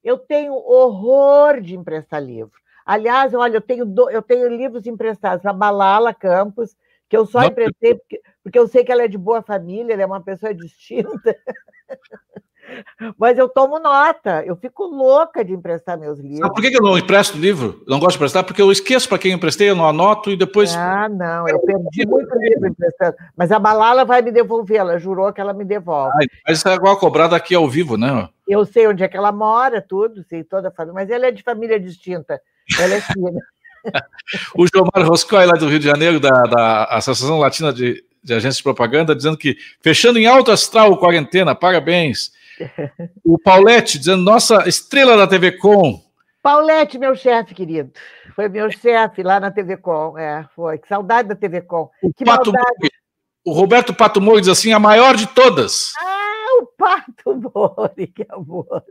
B: Eu tenho horror de emprestar livro. Aliás, olha, eu tenho, do, eu tenho livros emprestados a Balala Campos, que eu só não. emprestei porque, porque eu sei que ela é de boa família, ela é uma pessoa distinta. Mas eu tomo nota, eu fico louca de emprestar meus livros.
A: Sabe por que eu não empresto livro? Não gosto de emprestar, porque eu esqueço para quem emprestei, eu não anoto e depois.
B: Ah, não, eu perdi muito livro emprestando. Mas a Balala vai me devolver, ela jurou que ela me devolve. Ah,
A: mas é igual cobrado aqui ao vivo, né?
B: Eu sei onde é que ela mora, tudo, sei toda a família, mas ela é de família distinta. Ela é filha.
A: o Gilmar Roscoe, lá do Rio de Janeiro, da, da Associação Latina de, de Agências de Propaganda, dizendo que fechando em alto astral quarentena, parabéns. O Paulette dizendo, nossa estrela da TV Com.
B: Paulette, meu chefe, querido. Foi meu chefe lá na TV Com. É, foi. Que saudade da TV Com.
A: O
B: que
A: Pato o Roberto Pato Mori diz assim, a maior de todas.
B: Ah, Pato Mori, que amor.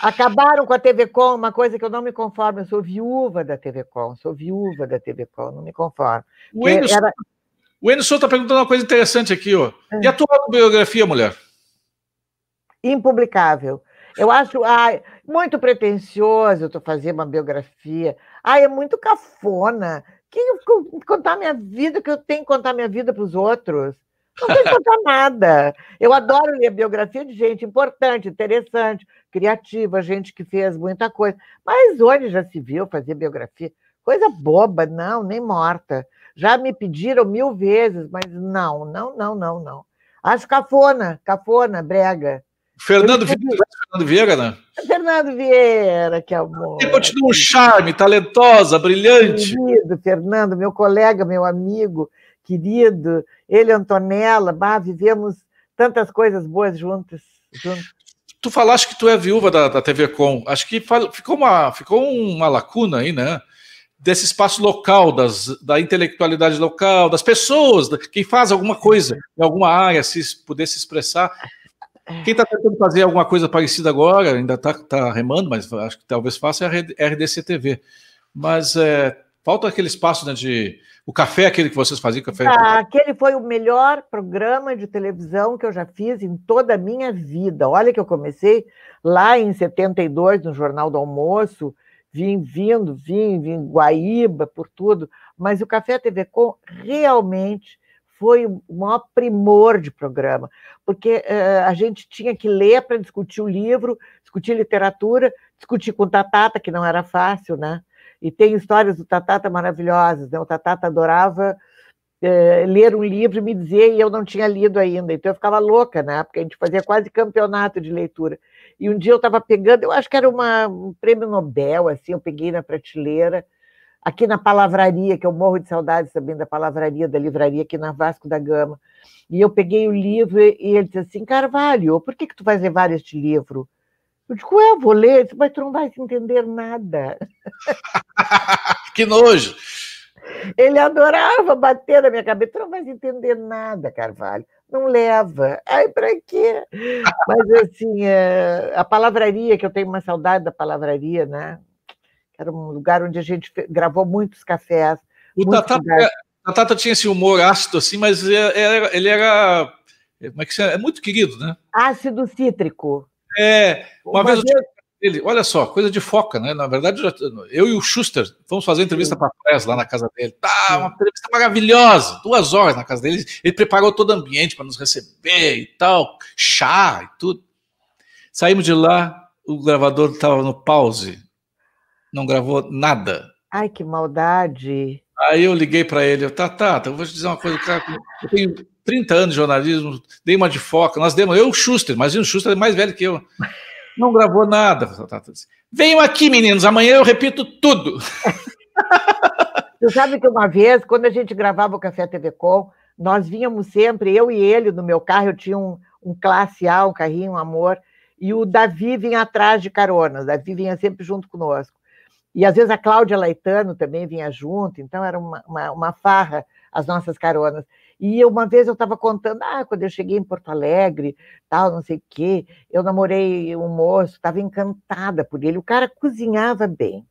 B: Acabaram com a TV Com, uma coisa que eu não me conformo. Eu sou viúva da TV Com, sou viúva da TV Com, não me conformo.
A: O Enio era... está perguntando uma coisa interessante aqui, ó. E a tua autobiografia, mulher?
B: impublicável. Eu acho ai, muito pretencioso tu fazer uma biografia. Ai, é muito cafona. Que contar minha vida, que eu tenho que contar minha vida para os outros. Não tenho que contar nada. Eu adoro ler biografia de gente importante, interessante, criativa, gente que fez muita coisa. Mas hoje já se viu fazer biografia. Coisa boba, não, nem morta. Já me pediram mil vezes, mas não, não, não, não, não. Acho cafona, cafona, brega.
A: Fernando Vieira, Fernando Vieira, né?
B: Fernando Vieira, que amor.
A: Ele continua um charme, talentosa, brilhante.
B: Querido Fernando, meu colega, meu amigo, querido. Ele, Antonella, bah, vivemos tantas coisas boas juntos.
A: Tu falaste que tu é viúva da, da TV Com. Acho que ficou uma, ficou uma lacuna aí, né? Desse espaço local, das, da intelectualidade local, das pessoas, quem faz alguma coisa em alguma área, se puder se expressar. Quem está tentando fazer alguma coisa parecida agora, ainda está tá remando, mas acho que talvez faça é a RDC TV. Mas é, falta aquele espaço né, de. O café, aquele que vocês faziam, café.
B: Ah, aquele foi o melhor programa de televisão que eu já fiz em toda a minha vida. Olha que eu comecei lá em 72, no Jornal do Almoço, vim vindo, vim, vim Guaíba, por tudo. Mas o Café TV Com realmente foi o maior primor de programa, porque uh, a gente tinha que ler para discutir o livro, discutir literatura, discutir com Tatata, que não era fácil, né? E tem histórias do Tatata maravilhosas, né? O Tatata adorava uh, ler um livro e me dizer, e eu não tinha lido ainda, então eu ficava louca, né? Porque a gente fazia quase campeonato de leitura. E um dia eu estava pegando, eu acho que era uma, um prêmio Nobel, assim, eu peguei na prateleira, aqui na palavraria, que eu morro de saudades também da palavraria, da livraria aqui na Vasco da Gama. E eu peguei o livro e ele disse assim, Carvalho, por que, que tu vais levar este livro? Eu digo, ué, vou ler, mas tu não vais entender nada.
A: que nojo!
B: Ele adorava bater na minha cabeça, tu não vais entender nada, Carvalho. Não leva. Ai, para quê? Mas, assim, é, a palavraria, que eu tenho uma saudade da palavraria, né? Era um lugar onde a gente gravou muitos cafés.
A: O Tatata, Tatata tinha esse humor ácido assim, mas era, ele era. Como é que é? É muito querido, né?
B: Ácido cítrico.
A: É, uma, uma vez eu ele, olha só, coisa de foca, né? Na verdade, eu e o Schuster fomos fazer entrevista para a press lá na casa dele. Tá, uma entrevista maravilhosa, duas horas na casa dele. Ele preparou todo o ambiente para nos receber e tal, chá e tudo. Saímos de lá, o gravador estava no pause não gravou nada.
B: Ai, que maldade.
A: Aí eu liguei para ele, tá, tá, eu vou te dizer uma coisa, cara, eu tenho 30 anos de jornalismo, dei uma de foca, nós demos, eu o Schuster, mas o Schuster é mais velho que eu. Não gravou nada. Venham aqui, meninos, amanhã eu repito tudo.
B: Você sabe que uma vez, quando a gente gravava o Café TV Com, nós vínhamos sempre, eu e ele, no meu carro, eu tinha um, um classe A, um carrinho, um amor, e o Davi vinha atrás de carona, o Davi vinha sempre junto conosco. E às vezes a Cláudia Laetano também vinha junto, então era uma, uma, uma farra as nossas caronas. E uma vez eu estava contando, ah, quando eu cheguei em Porto Alegre, tal, não sei o quê, eu namorei um moço, estava encantada por ele. O cara cozinhava bem,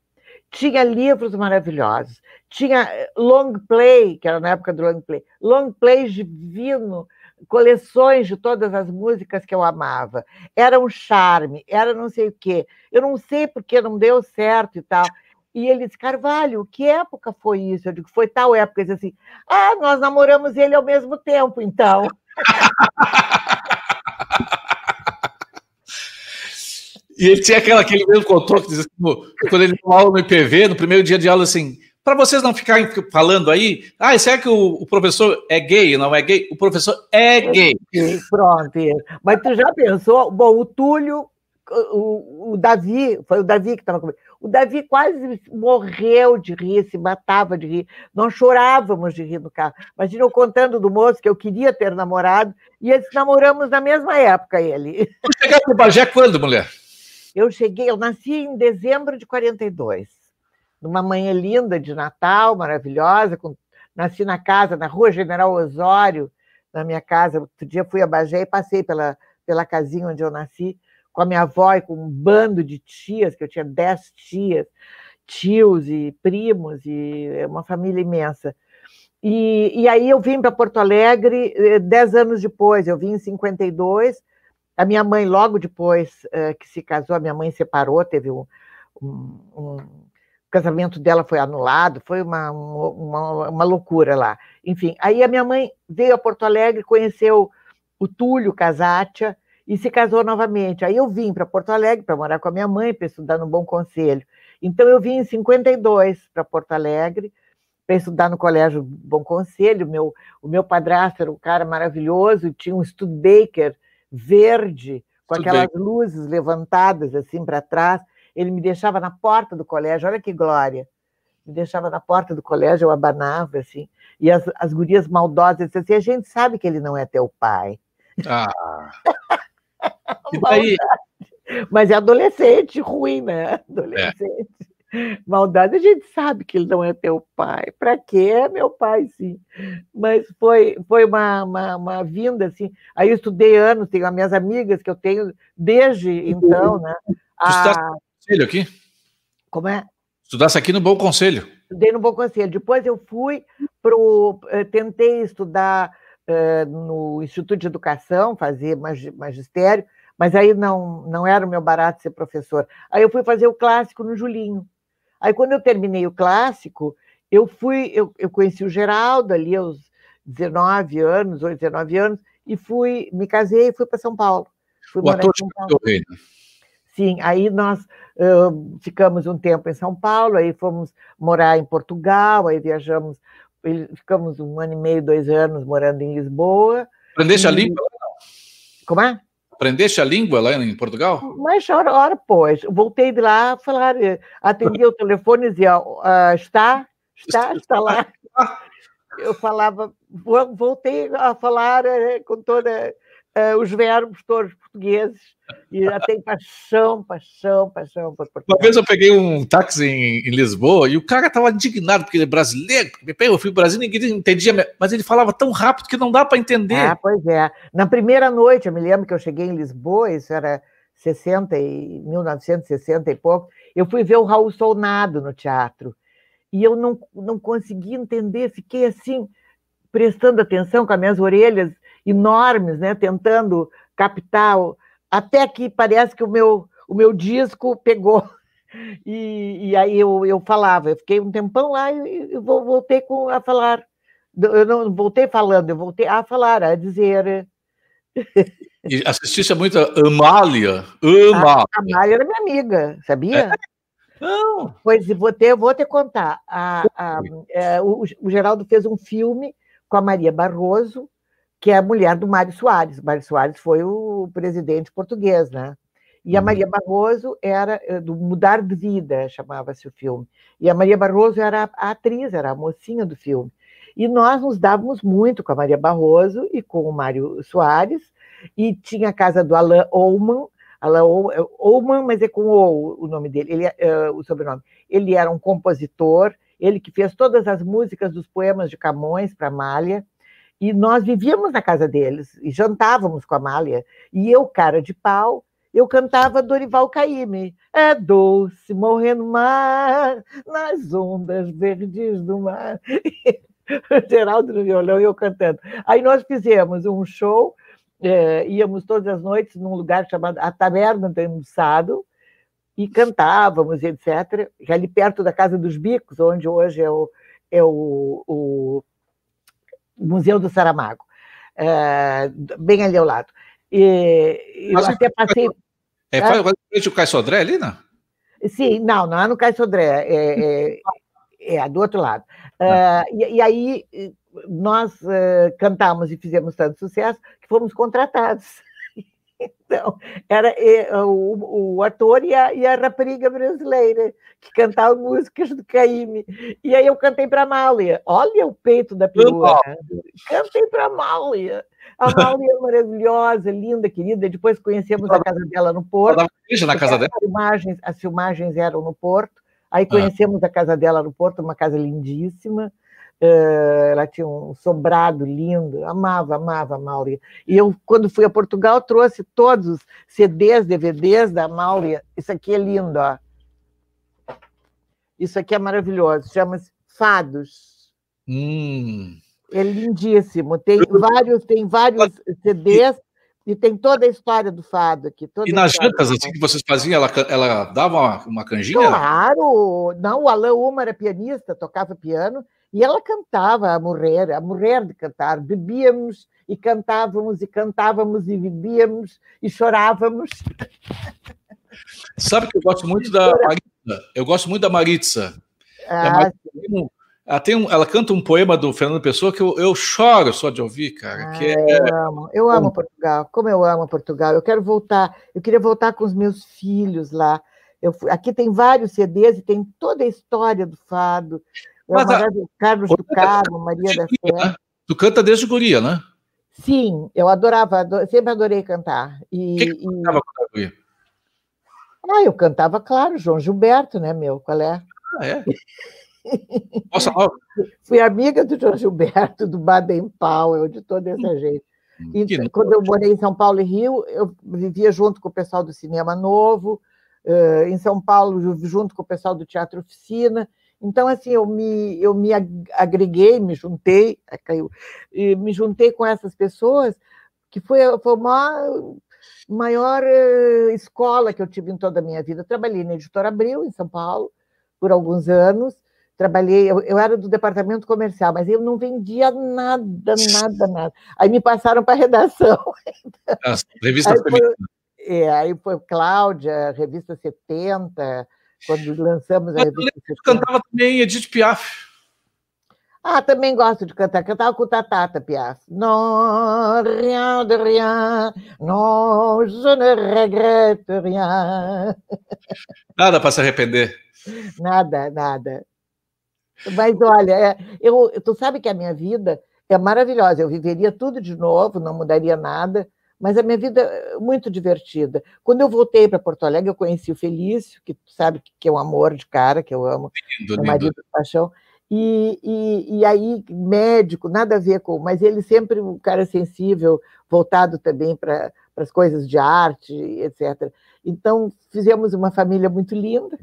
B: tinha livros maravilhosos, tinha eh, long play, que era na época do long play, long play divino, coleções de todas as músicas que eu amava. Era um charme, era não sei o quê. Eu não sei porque não deu certo e tal. E ele disse, Carvalho, que época foi isso? Eu digo, foi tal época. Ele disse assim, ah, nós namoramos ele ao mesmo tempo, então.
A: e ele tinha aquela, aquele mesmo contou que dizia assim, quando ele deu aula no IPV, no primeiro dia de aula, assim, para vocês não ficarem falando aí, ah, será que o, o, professor é gay, não é gay? O professor é gay.
B: Pronto. Mas tu já pensou? Bom, o Túlio, o, o Davi, foi o Davi que estava comigo. O Davi quase morreu de rir, se matava de rir. Nós chorávamos de rir no carro. Imagina eu contando do moço que eu queria ter namorado, e eles namoramos na mesma época, ele.
A: Tu chegaste no Bagé quando, mulher?
B: Eu cheguei, eu nasci em dezembro de 42 numa manhã linda de Natal, maravilhosa, com, nasci na casa, na rua General Osório, na minha casa. Outro dia fui a Bagé e passei pela, pela casinha onde eu nasci, com a minha avó e com um bando de tias, que eu tinha dez tias, tios e primos, e é uma família imensa. E, e aí eu vim para Porto Alegre eh, dez anos depois, eu vim em 52. A minha mãe, logo depois uh, que se casou, a minha mãe separou, teve um, um, um o casamento dela foi anulado, foi uma, uma, uma loucura lá. Enfim, aí a minha mãe veio a Porto Alegre, conheceu o Túlio Casatia e se casou novamente. Aí eu vim para Porto Alegre para morar com a minha mãe, para estudar no Bom Conselho. Então eu vim em 52 para Porto Alegre para estudar no Colégio Bom Conselho. Meu, o meu padrasto era um cara maravilhoso, tinha um Studebaker verde, com aquelas luzes levantadas assim para trás ele me deixava na porta do colégio, olha que glória. Me deixava na porta do colégio, eu abanava, assim, e as, as gurias maldosas diziam assim: a gente sabe que ele não é teu pai. Ah. daí? Mas é adolescente, ruim, né? Adolescente. É. Maldade, a gente sabe que ele não é teu pai. Para quê? É meu pai, sim. Mas foi, foi uma, uma, uma, vinda, assim. Aí eu estudei anos, tenho as minhas amigas que eu tenho desde então, né?
A: A, Conselho aqui?
B: Como é?
A: Estudasse aqui no Bom Conselho.
B: Estudei no Bom Conselho. Depois eu fui para o. Eh, tentei estudar no Instituto de Educação, fazer magistério, mas aí não, não era o meu barato ser professor. Aí eu fui fazer o clássico no Julinho. Aí, quando eu terminei o clássico, eu fui, eu, eu conheci o Geraldo ali aos 19 anos, ou 19 anos, e fui, me casei e fui para São Paulo. Fui
A: o ator de Paulo. Reino.
B: Sim, aí nós uh, ficamos um tempo em São Paulo, aí fomos morar em Portugal, aí viajamos, ficamos um ano e meio, dois anos morando em Lisboa.
A: Aprendeste e... a língua?
B: Como é?
A: Aprendeste a língua lá em Portugal?
B: Mas hora, hora pois. Voltei de lá falar, eh, atendi o telefone e dizia, uh, está, está, está lá. Eu falava, voltei a falar eh, com toda uh, os verbos todos portugueses e já tem paixão, paixão, paixão por Portugal.
A: Uma vez eu peguei um táxi em, em Lisboa e o cara estava indignado porque ele é brasileiro. Eu fui Brasil ninguém entendia, mas ele falava tão rápido que não dá para entender.
B: Ah, pois é. Na primeira noite, eu me lembro que eu cheguei em Lisboa, isso era 60 e 1960 e pouco, eu fui ver o Raul Solnado no teatro. E eu não, não consegui entender, fiquei assim, prestando atenção com as minhas orelhas enormes, né, tentando captar, até que parece que o meu, o meu disco pegou. E, e aí eu, eu falava, eu fiquei um tempão lá e, eu voltei com, a falar. Eu não voltei falando, eu voltei a falar, a dizer.
A: E assistisse muito a Amália. Amália.
B: A Amália era minha amiga, sabia? É. Não. Pois vou ter, vou te contar. A, a, a, é, o, o Geraldo fez um filme com a Maria Barroso, que é a mulher do Mário Soares. O Mário Soares foi o presidente português, né? E a uhum. Maria Barroso era eh, do Mudar de Vida, chamava-se o filme. E a Maria Barroso era a atriz, era a mocinha do filme. E nós nos dávamos muito com a Maria Barroso e com o Mário Soares, e tinha a casa do Alain Ouman, Alain Ouman, mas é com o, o nome dele, ele, uh, o sobrenome. Ele era um compositor, ele que fez todas as músicas dos poemas de Camões para Malha, E nós vivíamos na casa deles e jantávamos com a Amália. E eu, cara de pau, eu cantava Dorival Caymmi. É doce morrer no mar, nas ondas verdes do mar. Geraldo no violão e eu cantando. Aí nós fizemos um show, é, íamos todas as noites num lugar chamado A Taverna do Embuçado, e cantávamos, etc., ali perto da Casa dos Bicos, onde hoje é o, é o, o Museu do Saramago, é, bem ali ao lado. E, eu até passei.
A: É, é, frente o Caio Sodré ali, não?
B: Sim, não, não é no Caio Sodré, é, é, é do outro lado. Uh, e, e, aí nós uh, cantamos e fizemos tanto sucesso que fomos contratados. Então, era o, o ator e a, e a, rapariga brasileira que cantavam músicas do Caíme. E aí eu cantei para a Mália. Olha o peito da perua. Cantei para a Mália. A Mália é maravilhosa, linda, querida. Depois conhecemos a casa dela no Porto.
A: na casa dela?
B: As filmagens, as filmagens eram no Porto. Aí ah. conhecemos ah. a casa dela no Porto, uma casa lindíssima. Uh, ela tinha um sobrado lindo, amava, amava a Máurea. E eu, quando fui a Portugal, trouxe todos os CDs, DVDs da Máurea. Isso aqui é lindo, ó. Isso aqui é maravilhoso, chama-se Fados.
A: Hum.
B: É lindíssimo. Tem vários, tem vários CDs e tem toda a história do fado aqui.
A: e nas jantas, assim, que vocês faziam, ela, ela dava uma, uma canjinha?
B: Claro! Não, o Alain Uma era pianista, tocava piano, e ela cantava a morrer, a morrer de cantar. Bebíamos e cantávamos e cantávamos e bebíamos e chorávamos.
A: Sabe que eu gosto muito da Maritza? Eu gosto muito da Maritza. Ah, ela, tem um, ela canta um poema do Fernando Pessoa que eu, eu choro só de ouvir, cara. Ah, que é...
B: Eu amo, eu amo Portugal. Como eu amo Portugal. Eu quero voltar. Eu queria voltar com os meus filhos lá. Eu, aqui tem vários CDs e tem toda a história do fado. Mas a... Carlos do Carmo, Maria da Fé. Né?
A: Tu canta desde guria, né?
B: Sim, eu adorava, ador... sempre adorei cantar. E,
A: que, que cantava e... quando
B: guria? Ah, eu cantava, claro, João Gilberto, né, meu? Qual é?
A: Ah, é?
B: Nossa, Fui amiga do João Gilberto, do Baden Powell, de toda essa gente. Então, quando eu morei em São Paulo e Rio, eu vivia junto com o pessoal do Cinema Novo, em São Paulo, junto com o pessoal do Teatro Oficina, então, assim, eu me, eu me agreguei, me juntei, caiu, e me juntei com essas pessoas, que foi, foi a maior, uh, escola que eu tive em toda a minha vida. Eu trabalhei na Editora Abril, em São Paulo, por alguns anos. Trabalhei, eu, eu era do departamento comercial, mas eu não vendia nada, nada, nada. Aí me passaram para a redação.
A: As revistas aí foi,
B: é, aí foi Cláudia, Revista 70, quando lançamos a revista.
A: Eu cantava também Edith Piaf.
B: Ah, também gosto de cantar. Cantava com o Tatata Piaf. Non, rien de rien. Non, je ne regrette rien.
A: Nada para se arrepender.
B: Nada, nada. Mas olha, é, eu, tu sabe que a minha vida é maravilhosa. Eu viveria tudo de novo, não mudaria nada mas a minha vida é muito divertida. Quando eu voltei para Porto Alegre, eu conheci o Felício, que sabe que é um amor de cara, que eu amo, lindo, meu marido de paixão. E, e, e, aí, médico, nada a ver com, mas ele sempre um cara sensível, voltado também para as coisas de arte, etc. Então, fizemos uma família muito linda,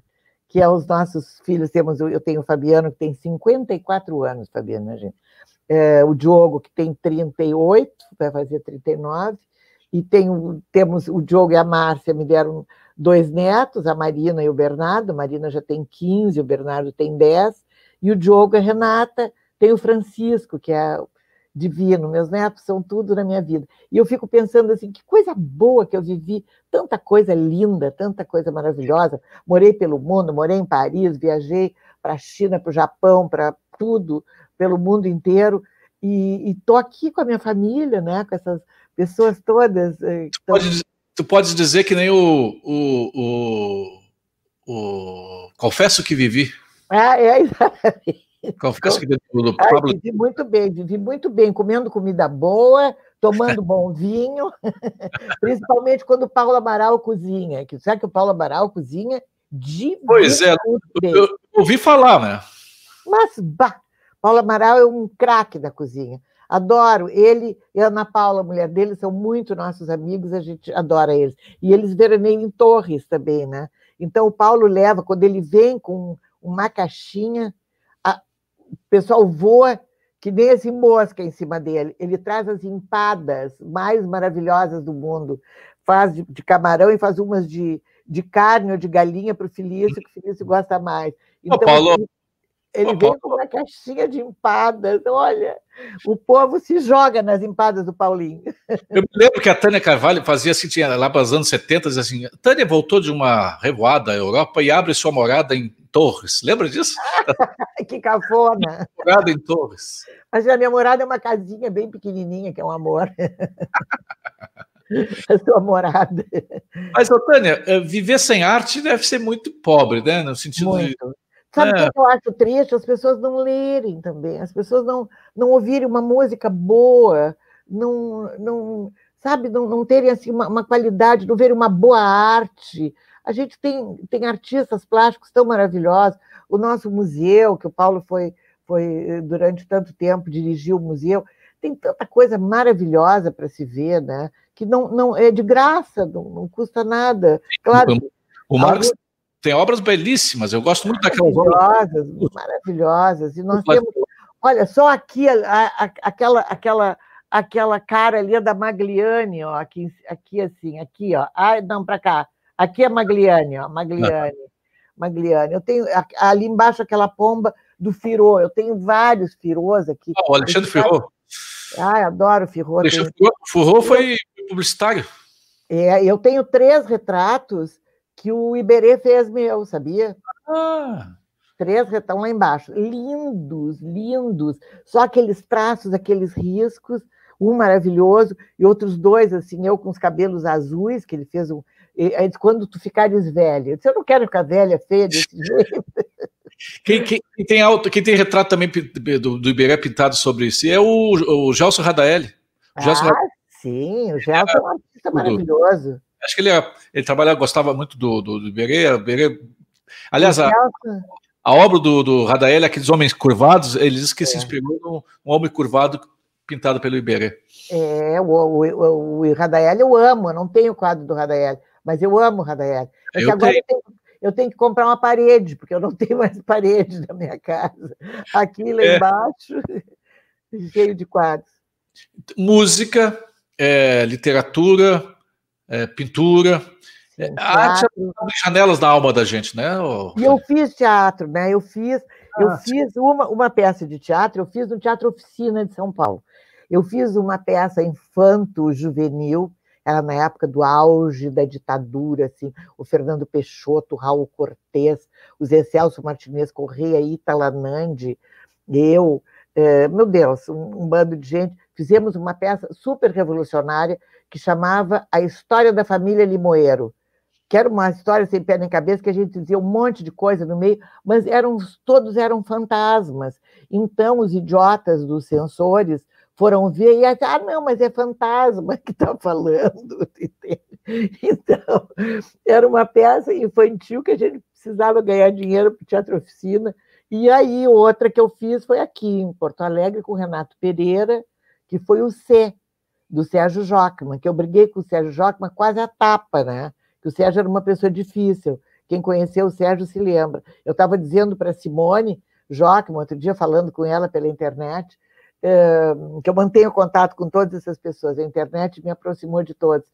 B: que é os nossos filhos. Temos, eu tenho o Fabiano, que tem 54 anos, Fabiano, gente. É, o Diogo, que tem 38, vai fazer 39, e tenho, temos o Diogo e a Márcia me deram dois netos, a Marina e o Bernardo. A Marina já tem 15, o Bernardo tem 10, e o Diogo e a Renata, tem o Francisco, que é divino. Meus netos são tudo na minha vida. E eu fico pensando assim, que coisa boa que eu vivi, tanta coisa linda, tanta coisa maravilhosa. Morei pelo mundo, morei em Paris, viajei para a China, para o Japão, para tudo, pelo mundo inteiro. E estou aqui com a minha família, né, com essas pessoas todas.
A: Eh, tu, pode, tu podes dizer que nem o, o, o, o Confesso que Vivi.
B: Ah, é, exatamente.
A: Confesso que do Pablo...
B: vivi muito bem, vivi muito bem, comendo comida boa, tomando bom vinho, principalmente quando o Paulo Amaral cozinha. Que sabe que o Paulo Amaral cozinha de
A: Pois é, eu, eu ouvi falar, né?
B: Mas, bah, Paulo Amaral é um craque da cozinha. Adoro. Ele e a Ana Paula, a mulher dele, são muito nossos amigos, a gente adora eles. E eles veraneiam em Torres também, né? Então o Paulo leva, quando ele vem com uma caixinha, a, o pessoal voa que nem esse mosca em cima dele. Ele traz as empadas mais maravilhosas do mundo. Faz de, de camarão e faz umas de, de carne ou de galinha para o Felício, que o Felício gosta mais.
A: Então, Ô, Paulo, ele,
B: ele vem com uma caixinha de empadas. Olha, o povo se joga nas empadas do Paulinho.
A: Eu me lembro que a Tânia Carvalho fazia assim, tinha lá para os anos 70, assim, Tânia voltou de uma revoada à Europa e abre sua morada em Torres. Lembra disso?
B: que cafona.
A: Morada em Torres.
B: Mas a minha morada é uma casinha bem pequenininha, que é um amor. a sua morada.
A: Mas, Tânia, eh, viver sem arte deve ser muito pobre, né? No sentido muito. de
B: Sabe o é. que eu acho triste? As pessoas não lerem também, as pessoas não, não ouvirem uma música boa, não, não sabe, não, não terem assim, uma, uma qualidade, não verem uma boa arte. A gente tem, tem artistas plásticos tão maravilhosos. O nosso museu, que o Paulo foi, foi durante tanto tempo, dirigiu o museu, tem tanta coisa maravilhosa para se ver, né? Que não, não é de graça, não, não custa nada. Claro.
A: O Marcos, tem obras belíssimas, eu gosto muito daquelas
B: maravilhosas, obras. Maravilhosas, e nós temos, olha, só aqui, a, a, aquela, aquela, aquela cara ali é da Magliani, ó, aqui, aqui assim, aqui, ó, ah, não, para cá, aqui é Magliani, ó, Magliani, Magliani, eu tenho ali embaixo aquela pomba do Firô, eu tenho vários Firôs aqui.
A: Oh, o Alexandre Firô.
B: Ah, adoro o Firô.
A: Alexandre Firô foi publicitário.
B: É, eu tenho três retratos que o Iberê fez meu, sabia?
A: Ah.
B: Três retão lá embaixo. Lindos, lindos. Só aqueles traços, aqueles riscos, um maravilhoso, e outros dois, assim, eu com os cabelos azuis, que ele fez um. Aí quando tu ficares velha. Eu disse, eu não quero ficar velha, feia desse jeito.
A: Quem, quem, quem, tem auto, quem tem retrato também do, do Iberê pintado sobre isso é o, o Gelson Radaeli.
B: ah, sim, o Gelson é um artista maravilhoso.
A: Acho que ele, é, ele trabalhava, gostava muito do, do, do Iberê. Iberê aliás, a, a, obra do, do Radael, aqueles homens curvados, ele diz que é. se inspirou num um homem curvado pintado pelo Iberê.
B: É, o, o, o, o Radael eu amo, eu não tenho o quadro do Radael, mas eu amo o Radael. É eu agora tenho. Eu, tenho, eu tenho que comprar uma parede, porque eu não tenho mais parede na minha casa. Aqui lá é. embaixo, cheio de quadros.
A: Música, é, literatura, é, pintura. É, a arte abre janelas da alma da gente, né?
B: E eu fiz teatro, né? Eu fiz, ah, eu fiz uma, uma peça de teatro, eu fiz no Teatro Oficina de São Paulo. Eu fiz uma peça infanto-juvenil, era na época do auge da ditadura, assim, o Fernando Peixoto, o Raul Cortez, o Zé Celso Martinez Correia, Itala Nandi, eu, é, meu Deus, um, um bando de gente, fizemos uma peça super revolucionária que chamava A História da Família Limoeiro, que era uma história sem pé nem cabeça, que a gente dizia um monte de coisa no meio, mas eram todos eram fantasmas. Então, os idiotas dos censores foram ver e ah, não, mas é fantasma que está falando. Então, era uma peça infantil que a gente precisava ganhar dinheiro para Teatro Oficina. E aí, outra que eu fiz foi aqui, em Porto Alegre, com o Renato Pereira, que foi o C, do Sérgio Jockman, que eu briguei com o Sérgio Jockman quase a tapa, né? Que o Sérgio era uma pessoa difícil. Quem conheceu o Sérgio se lembra. Eu estava dizendo para Simone Jockman, outro dia falando com ela pela internet, eh, que eu mantenho contato com todas essas pessoas. A internet me aproximou de todos.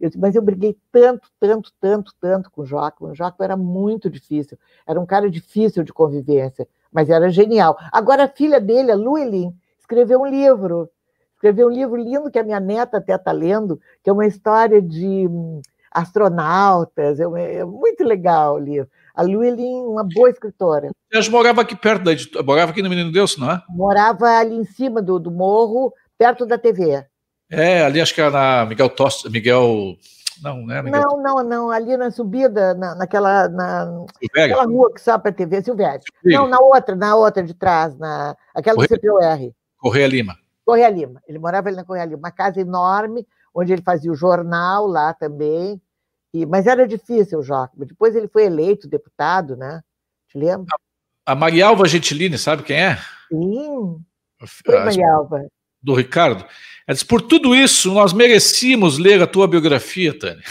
B: Eu disse, mas eu briguei tanto, tanto, tanto, tanto com o Jockman. O Jockman era muito difícil. Era um cara difícil de convivência, mas era genial. Agora, a filha dele, a Luelin, escreveu um livro escreveu um livro lindo que a minha neta até está lendo, que é uma história de hum, astronautas, é, é, muito legal o livro. A Luelin, uma boa escritora.
A: Você morava aqui perto da editora, morava aqui no Menino Deus, não é?
B: Morava ali em cima do, do morro, perto da TV.
A: É, ali acho que era na Miguel Tost, Miguel... Não, né?
B: Miguel... Não, não, não, ali na subida, na, naquela, na, naquela rua que sobe para a TV, Silvério. Não, na outra, na outra de trás, na, aquela Correia, do CPUR.
A: Correia Lima.
B: Correia Lima. Ele morava ali na Correia Lima, uma casa enorme, onde ele fazia o jornal lá também. E, mas era difícil o Joca. Depois ele foi eleito deputado, né? Te lembra?
A: A Marialva Gentilini, sabe quem é?
B: Sim. Foi Marialva.
A: do Ricardo. Ela diz, por tudo isso, nós merecíamos ler a tua biografia, Tânia.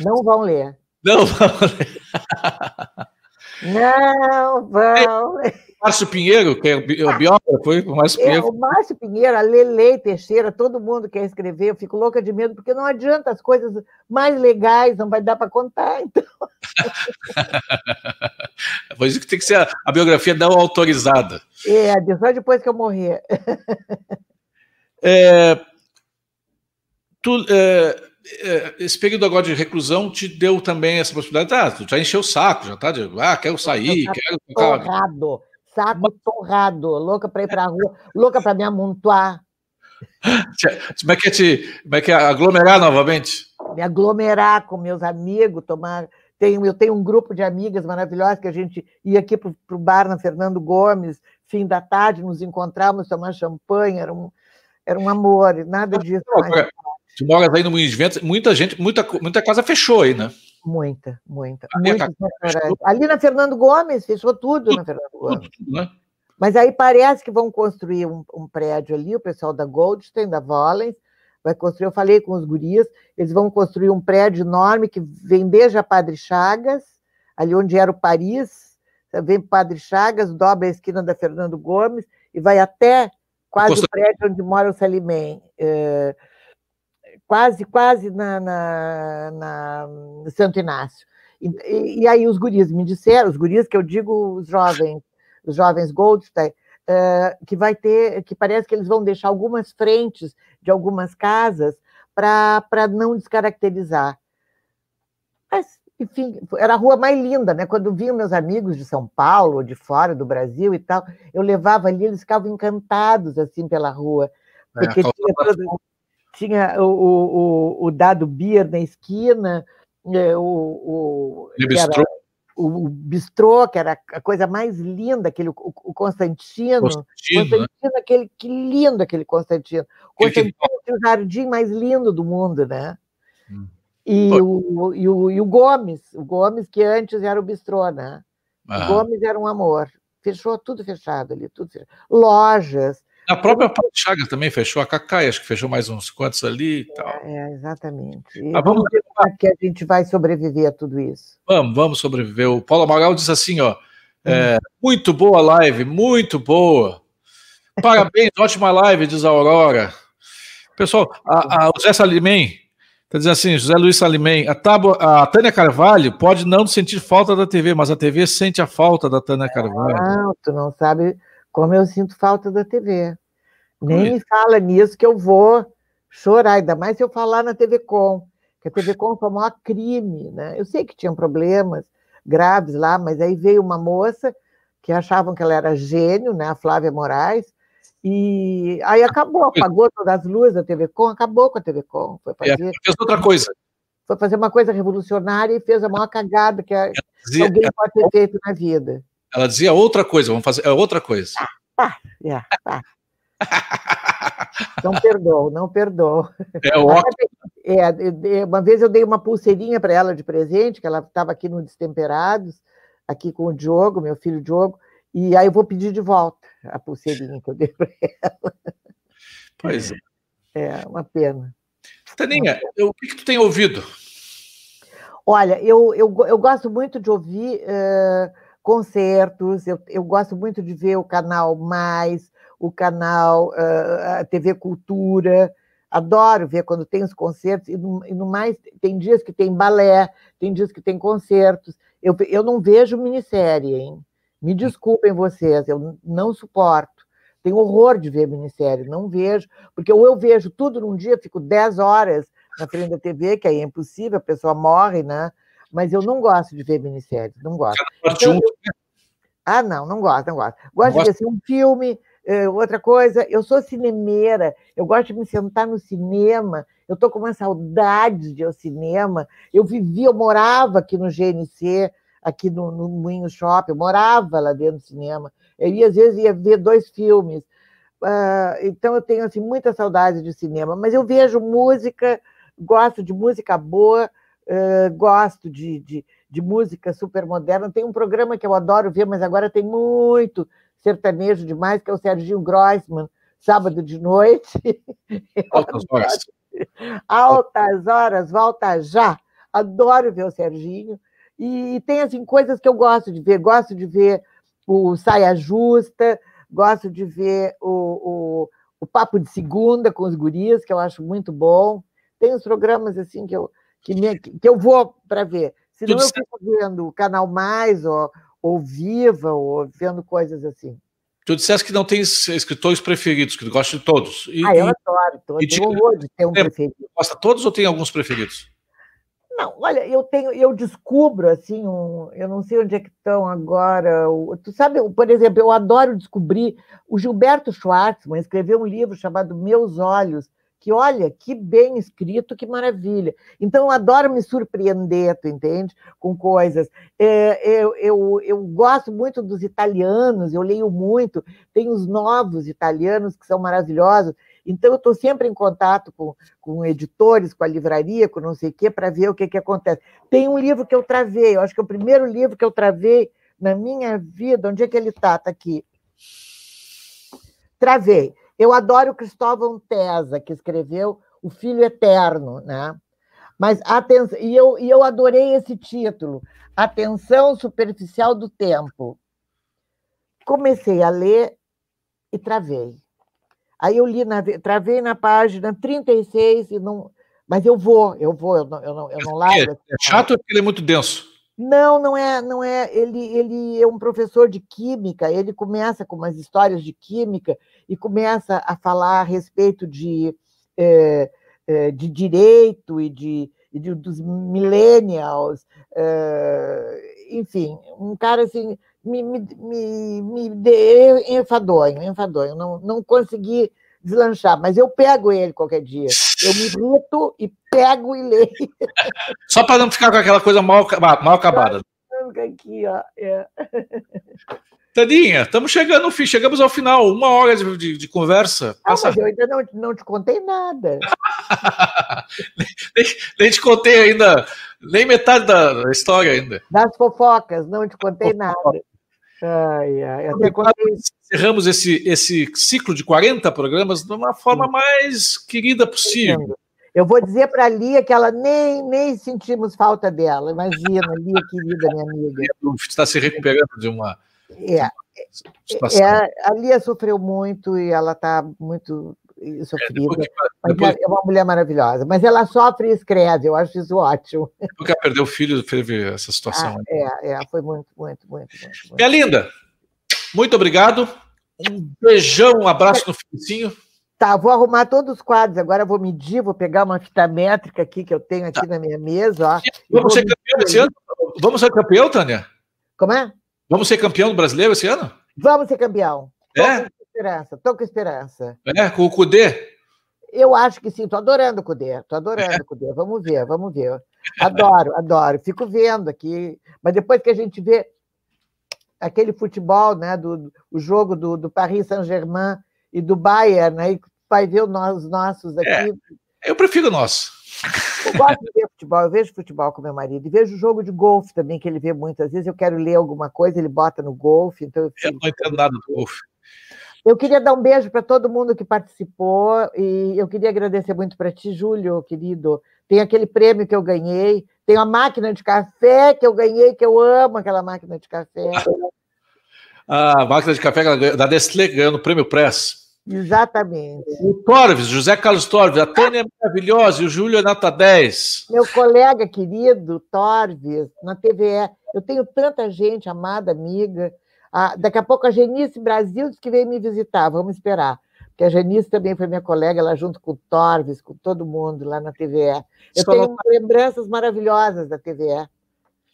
B: Não vão ler.
A: Não vão ler.
B: Não vão.
A: Márcio Pinheiro, que é o biógrafo, foi o Márcio Pinheiro.
B: É, o Márcio Pinheiro, a Lele Teixeira, todo mundo quer escrever, eu fico louca de medo, porque não adianta as coisas mais legais, não vai dar para contar, então.
A: Por isso que tem que ser a, a biografia não autorizada.
B: É, só depois que eu morrer.
A: É, tu, é, é, esse período agora de reclusão te deu também essa possibilidade. Ah, tu já encheu o saco, já tá de, ah, quero sair, quero.
B: Torrado, saco torrado, louca para ir para a rua, louca para me amontoar.
A: Como é que é te, como é que é aglomerar novamente?
B: Me aglomerar com meus amigos, tomar. Tenho, eu tenho um grupo de amigas maravilhosas que a gente ia aqui para o bar na Fernando Gomes, fim da tarde, nos encontrávamos, tomar champanhe, era um, era um amor, nada disso. Mais.
A: Tu moras aí no Moinhos de Vento, muita gente, muita, muita casa fechou aí, né?
B: Muita, muita. Ali na Fernando Gomes, fechou tudo, tudo na Fernando Gomes. Tudo, né? Mas aí parece que vão construir um, um, prédio ali, o pessoal da Goldstein, da Vollens, vai construir, eu falei com os gurias, eles vão construir um prédio enorme que vem desde a Padre Chagas, ali onde era o Paris, vem Padre Chagas, dobra a esquina da Fernando Gomes e vai até quase o prédio onde mora o Salimem. É, quase, quase na, na, na Santo Inácio. E, e, aí os guris me disseram, os guris que eu digo os jovens, os jovens Goldstein, uh, que vai ter, que parece que eles vão deixar algumas frentes de algumas casas para não descaracterizar. Mas, enfim, era a rua mais linda, né? Quando vinham meus amigos de São Paulo, de fora do Brasil e tal, eu levava ali, eles ficavam encantados assim pela rua, é, porque é, tinha todo, tinha o, o, o dado Beer na esquina, é, o, o,
A: bistrô. Era,
B: o, bistrô, que era a coisa mais linda, aquele, o, o Constantino. Constantino, né? Constantino né? aquele, que lindo aquele Constantino. Constantino que... o jardim mais lindo do mundo, né? Hum. E, o, e, o, e o Gomes, o Gomes, que antes era o bistrô, né? Ah. O Gomes era um amor. Fechou tudo fechado ali, tudo fechado. Lojas,
A: a própria Paulo Chagas também fechou, a Cacai, acho que fechou mais uns quantos ali e tal.
B: É, é exatamente. E ah, vamos ver como que a gente vai sobreviver a tudo isso.
A: Vamos, vamos sobreviver. O Paulo Amaral diz assim, ó, é, hum. muito boa live, muito boa. Parabéns, ótima live, diz a Aurora. Pessoal, a, a, o Zé Salimem está dizendo assim, José Luiz Salimem, a, tábua, a Tânia Carvalho pode não sentir falta da TV, mas a TV sente a falta da Tânia Carvalho.
B: Não, tu não sabe como eu sinto falta da TV. Nem me fala nisso que eu vou chorar, ainda mais se eu falar na TV Com, que a TV Com foi o maior crime, né? Eu sei que tinham problemas graves lá, mas aí veio uma moça que achavam que ela era gênio, né? A Flávia Moraes, e aí acabou, apagou todas as luzes da TV Com, acabou com a TV Com.
A: Foi é, fazer... É, fez outra coisa.
B: Foi fazer uma coisa revolucionária e fez a maior cagada que, a... que alguém pode ter feito na vida.
A: Ela dizia outra coisa, vamos fazer é outra coisa.
B: Ah, é, ah. Não perdoou, não perdoou.
A: É ótimo.
B: É, uma vez eu dei uma pulseirinha para ela de presente, que ela estava aqui no Destemperados, aqui com o Diogo, meu filho Diogo, e aí eu vou pedir de volta a pulseirinha que eu dei para ela.
A: Pois é.
B: É, uma pena.
A: Taninha, o que, que tu tem ouvido?
B: Olha, eu, eu, eu gosto muito de ouvir. Uh, concertos, eu, eu gosto muito de ver o canal Mais, o canal uh, a TV Cultura, adoro ver quando tem os concertos, e no, e no, mais tem dias que tem balé, tem dias que tem concertos. Eu, eu não vejo minissérie, hein? Me desculpem vocês, eu não suporto. Tenho horror de ver minissérie, não vejo, porque ou eu vejo tudo num dia, fico 10 horas na frente da TV, que aí é impossível, a pessoa morre, né? Mas eu não gosto de ver minisséries, não gosto. Então, eu... Ah, não, não gosto, não gosto. Gosto não de ver assim, um filme, eh, outra coisa, eu sou cinemeira, eu gosto de me sentar no cinema, eu estou com uma saudade de ir ao cinema. Eu vivia, eu morava aqui no GNC, aqui no, no Moinho Shopping, eu morava lá dentro do cinema. Eu ia, às vezes ia ver dois filmes. Uh, então eu tenho assim, muita saudade de cinema, mas eu vejo música, gosto de música boa, Uh, gosto de, de, de, música super moderna. Tem um programa que eu adoro ver, mas agora tem muito sertanejo demais, que é o Serginho Grossman, sábado de noite.
A: Altas horas.
B: Altas horas, volta já. Adoro ver o Serginho. E, e tem assim coisas que eu gosto de ver. Gosto de ver o Saia Justa, gosto de ver o, o, o Papo de Segunda com os guris, que eu acho muito bom. Tem os programas assim que eu, que, me, que eu vou para ver. Senão eu fico vendo o Canal Mais, ou, ou Viva, ou vendo coisas assim.
A: Tu disseste que não tem escritores preferidos, que tu gosta de todos.
B: E, ah, eu adoro todos. E, eu vou de ter um preferido.
A: Gosta de todos ou tem alguns preferidos?
B: Não, olha, eu tenho, eu descubro assim, um, eu não sei onde é que estão agora. O, tu sabe, por exemplo, eu adoro descobrir. O Gilberto Schwartzman escreveu um livro chamado Meus Olhos, que olha, que bem escrito, que maravilha. Então, eu adoro me surpreender, tu entende? Com coisas. É, eu, eu, eu gosto muito dos italianos, eu leio muito, tem os novos italianos que são maravilhosos. Então, eu estou sempre em contato com, com editores, com a livraria, com não sei o quê, para ver o que, que acontece. Tem um livro que eu travei, eu acho que é o primeiro livro que eu travei na minha vida. Onde é que ele está? Está aqui. Travei. Eu adoro Cristóvão Tesa, que escreveu O Filho Eterno, né? Mas atenção, e eu, e eu adorei esse título, Atenção Superficial do Tempo. Comecei a ler e travei. Aí eu li, na, travei na página 36 e não. Mas eu vou, eu vou, eu não, eu não, eu não largo.
A: É, chato porque ele é muito denso.
B: Não, não é, não é. Ele, ele é um professor de química. Ele começa com umas histórias de química e começa a falar a respeito de, é, é, de direito e de, e de dos millennials, é, enfim, um cara assim me, me, me, me enfadonho, enfadonho, não, não consegui deslanchar, mas eu pego ele qualquer dia. Eu me irrito e pego e leio.
A: Só para não ficar com aquela coisa mal, mal acabada.
B: Aqui, ó. É.
A: Tadinha, estamos chegando chegamos ao final, uma hora de, de, de conversa.
B: Ah, mas eu ainda não, não te contei nada.
A: nem, nem, te contei ainda, nem metade da história ainda.
B: Das fofocas, não te contei nada. Ai, ai, até
A: quando... Encerramos esse, esse ciclo de 40 programas de uma forma mais querida possível.
B: Eu vou dizer para a Lia que ela nem, nem sentimos falta dela. Imagina, Lia, querida, minha amiga.
A: Está se recuperando de uma
B: é, é, a Lia sofreu muito e ela está muito sofrida. É, depois, depois, é uma mulher maravilhosa, mas ela sofre e escreve, eu acho isso ótimo.
A: Porque ela perdeu o filho, teve essa situação.
B: Ah, é, é, foi muito, muito, muito, muito.
A: Minha linda, muito obrigado. Um beijão, um abraço no fininho.
B: Tá, vou arrumar todos os quadros. Agora vou medir, vou pegar uma fita métrica aqui que eu tenho aqui tá. na minha mesa. Ó,
A: Vamos ser campeão esse ano? Vamos ser campeão, Tânia?
B: Como é?
A: Vamos ser campeão do brasileiro esse ano?
B: Vamos ser campeão.
A: É?
B: Tô com esperança, tô com esperança.
A: É, com o Cudê?
B: Eu acho que sim, tô adorando o Cudê, tô adorando é. o Cudê. Vamos ver, vamos ver. Adoro, adoro. Fico vendo aqui, mas depois que a gente vê aquele futebol, né, do, o jogo do, do Paris Saint-Germain e do Bayern, aí né, vai ver os nossos aqui.
A: É, eu prefiro o nosso.
B: Eu gosto de ver futebol, eu vejo futebol com meu marido, e vejo jogo de golfe também, que ele vê muitas vezes. Eu quero ler alguma coisa, ele bota no golfe. Então eu,
A: eu não entendo nada do golfe.
B: Eu queria dar um beijo para todo mundo que participou, e eu queria agradecer muito para ti, Júlio, querido. Tem aquele prêmio que eu ganhei, tem a máquina de café que eu ganhei, que eu amo aquela máquina de café.
A: a máquina de café da Nestlé ganhando o prêmio Press.
B: Exatamente.
A: O Torves, José Carlos Torves, a Tânia é maravilhosa e o Júlio é nota 10.
B: Meu colega querido, Torves, na TVE. Eu tenho tanta gente, amada, amiga. Ah, daqui a pouco a Genice Brasil disse que veio me visitar, vamos esperar. Porque a Genice também foi minha colega, ela junto com o Torves, com todo mundo lá na TVE. Eu Só tenho lembranças maravilhosas da TVE.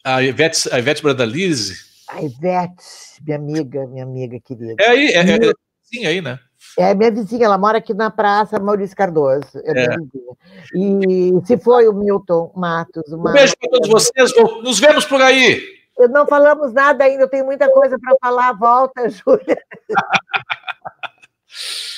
A: A Ivete, a Ivete Bradalise.
B: A Ivete, minha amiga, minha amiga querida.
A: É aí, é, é, é sim, aí, né?
B: É minha vizinha, ela mora aqui na Praça Maurício Cardoso. É, é. E se foi o Milton Matos.
A: Uma... Um beijo para todos vocês, nos vemos por aí.
B: Eu não falamos nada ainda, eu tenho muita coisa para falar. Volta, Júlia.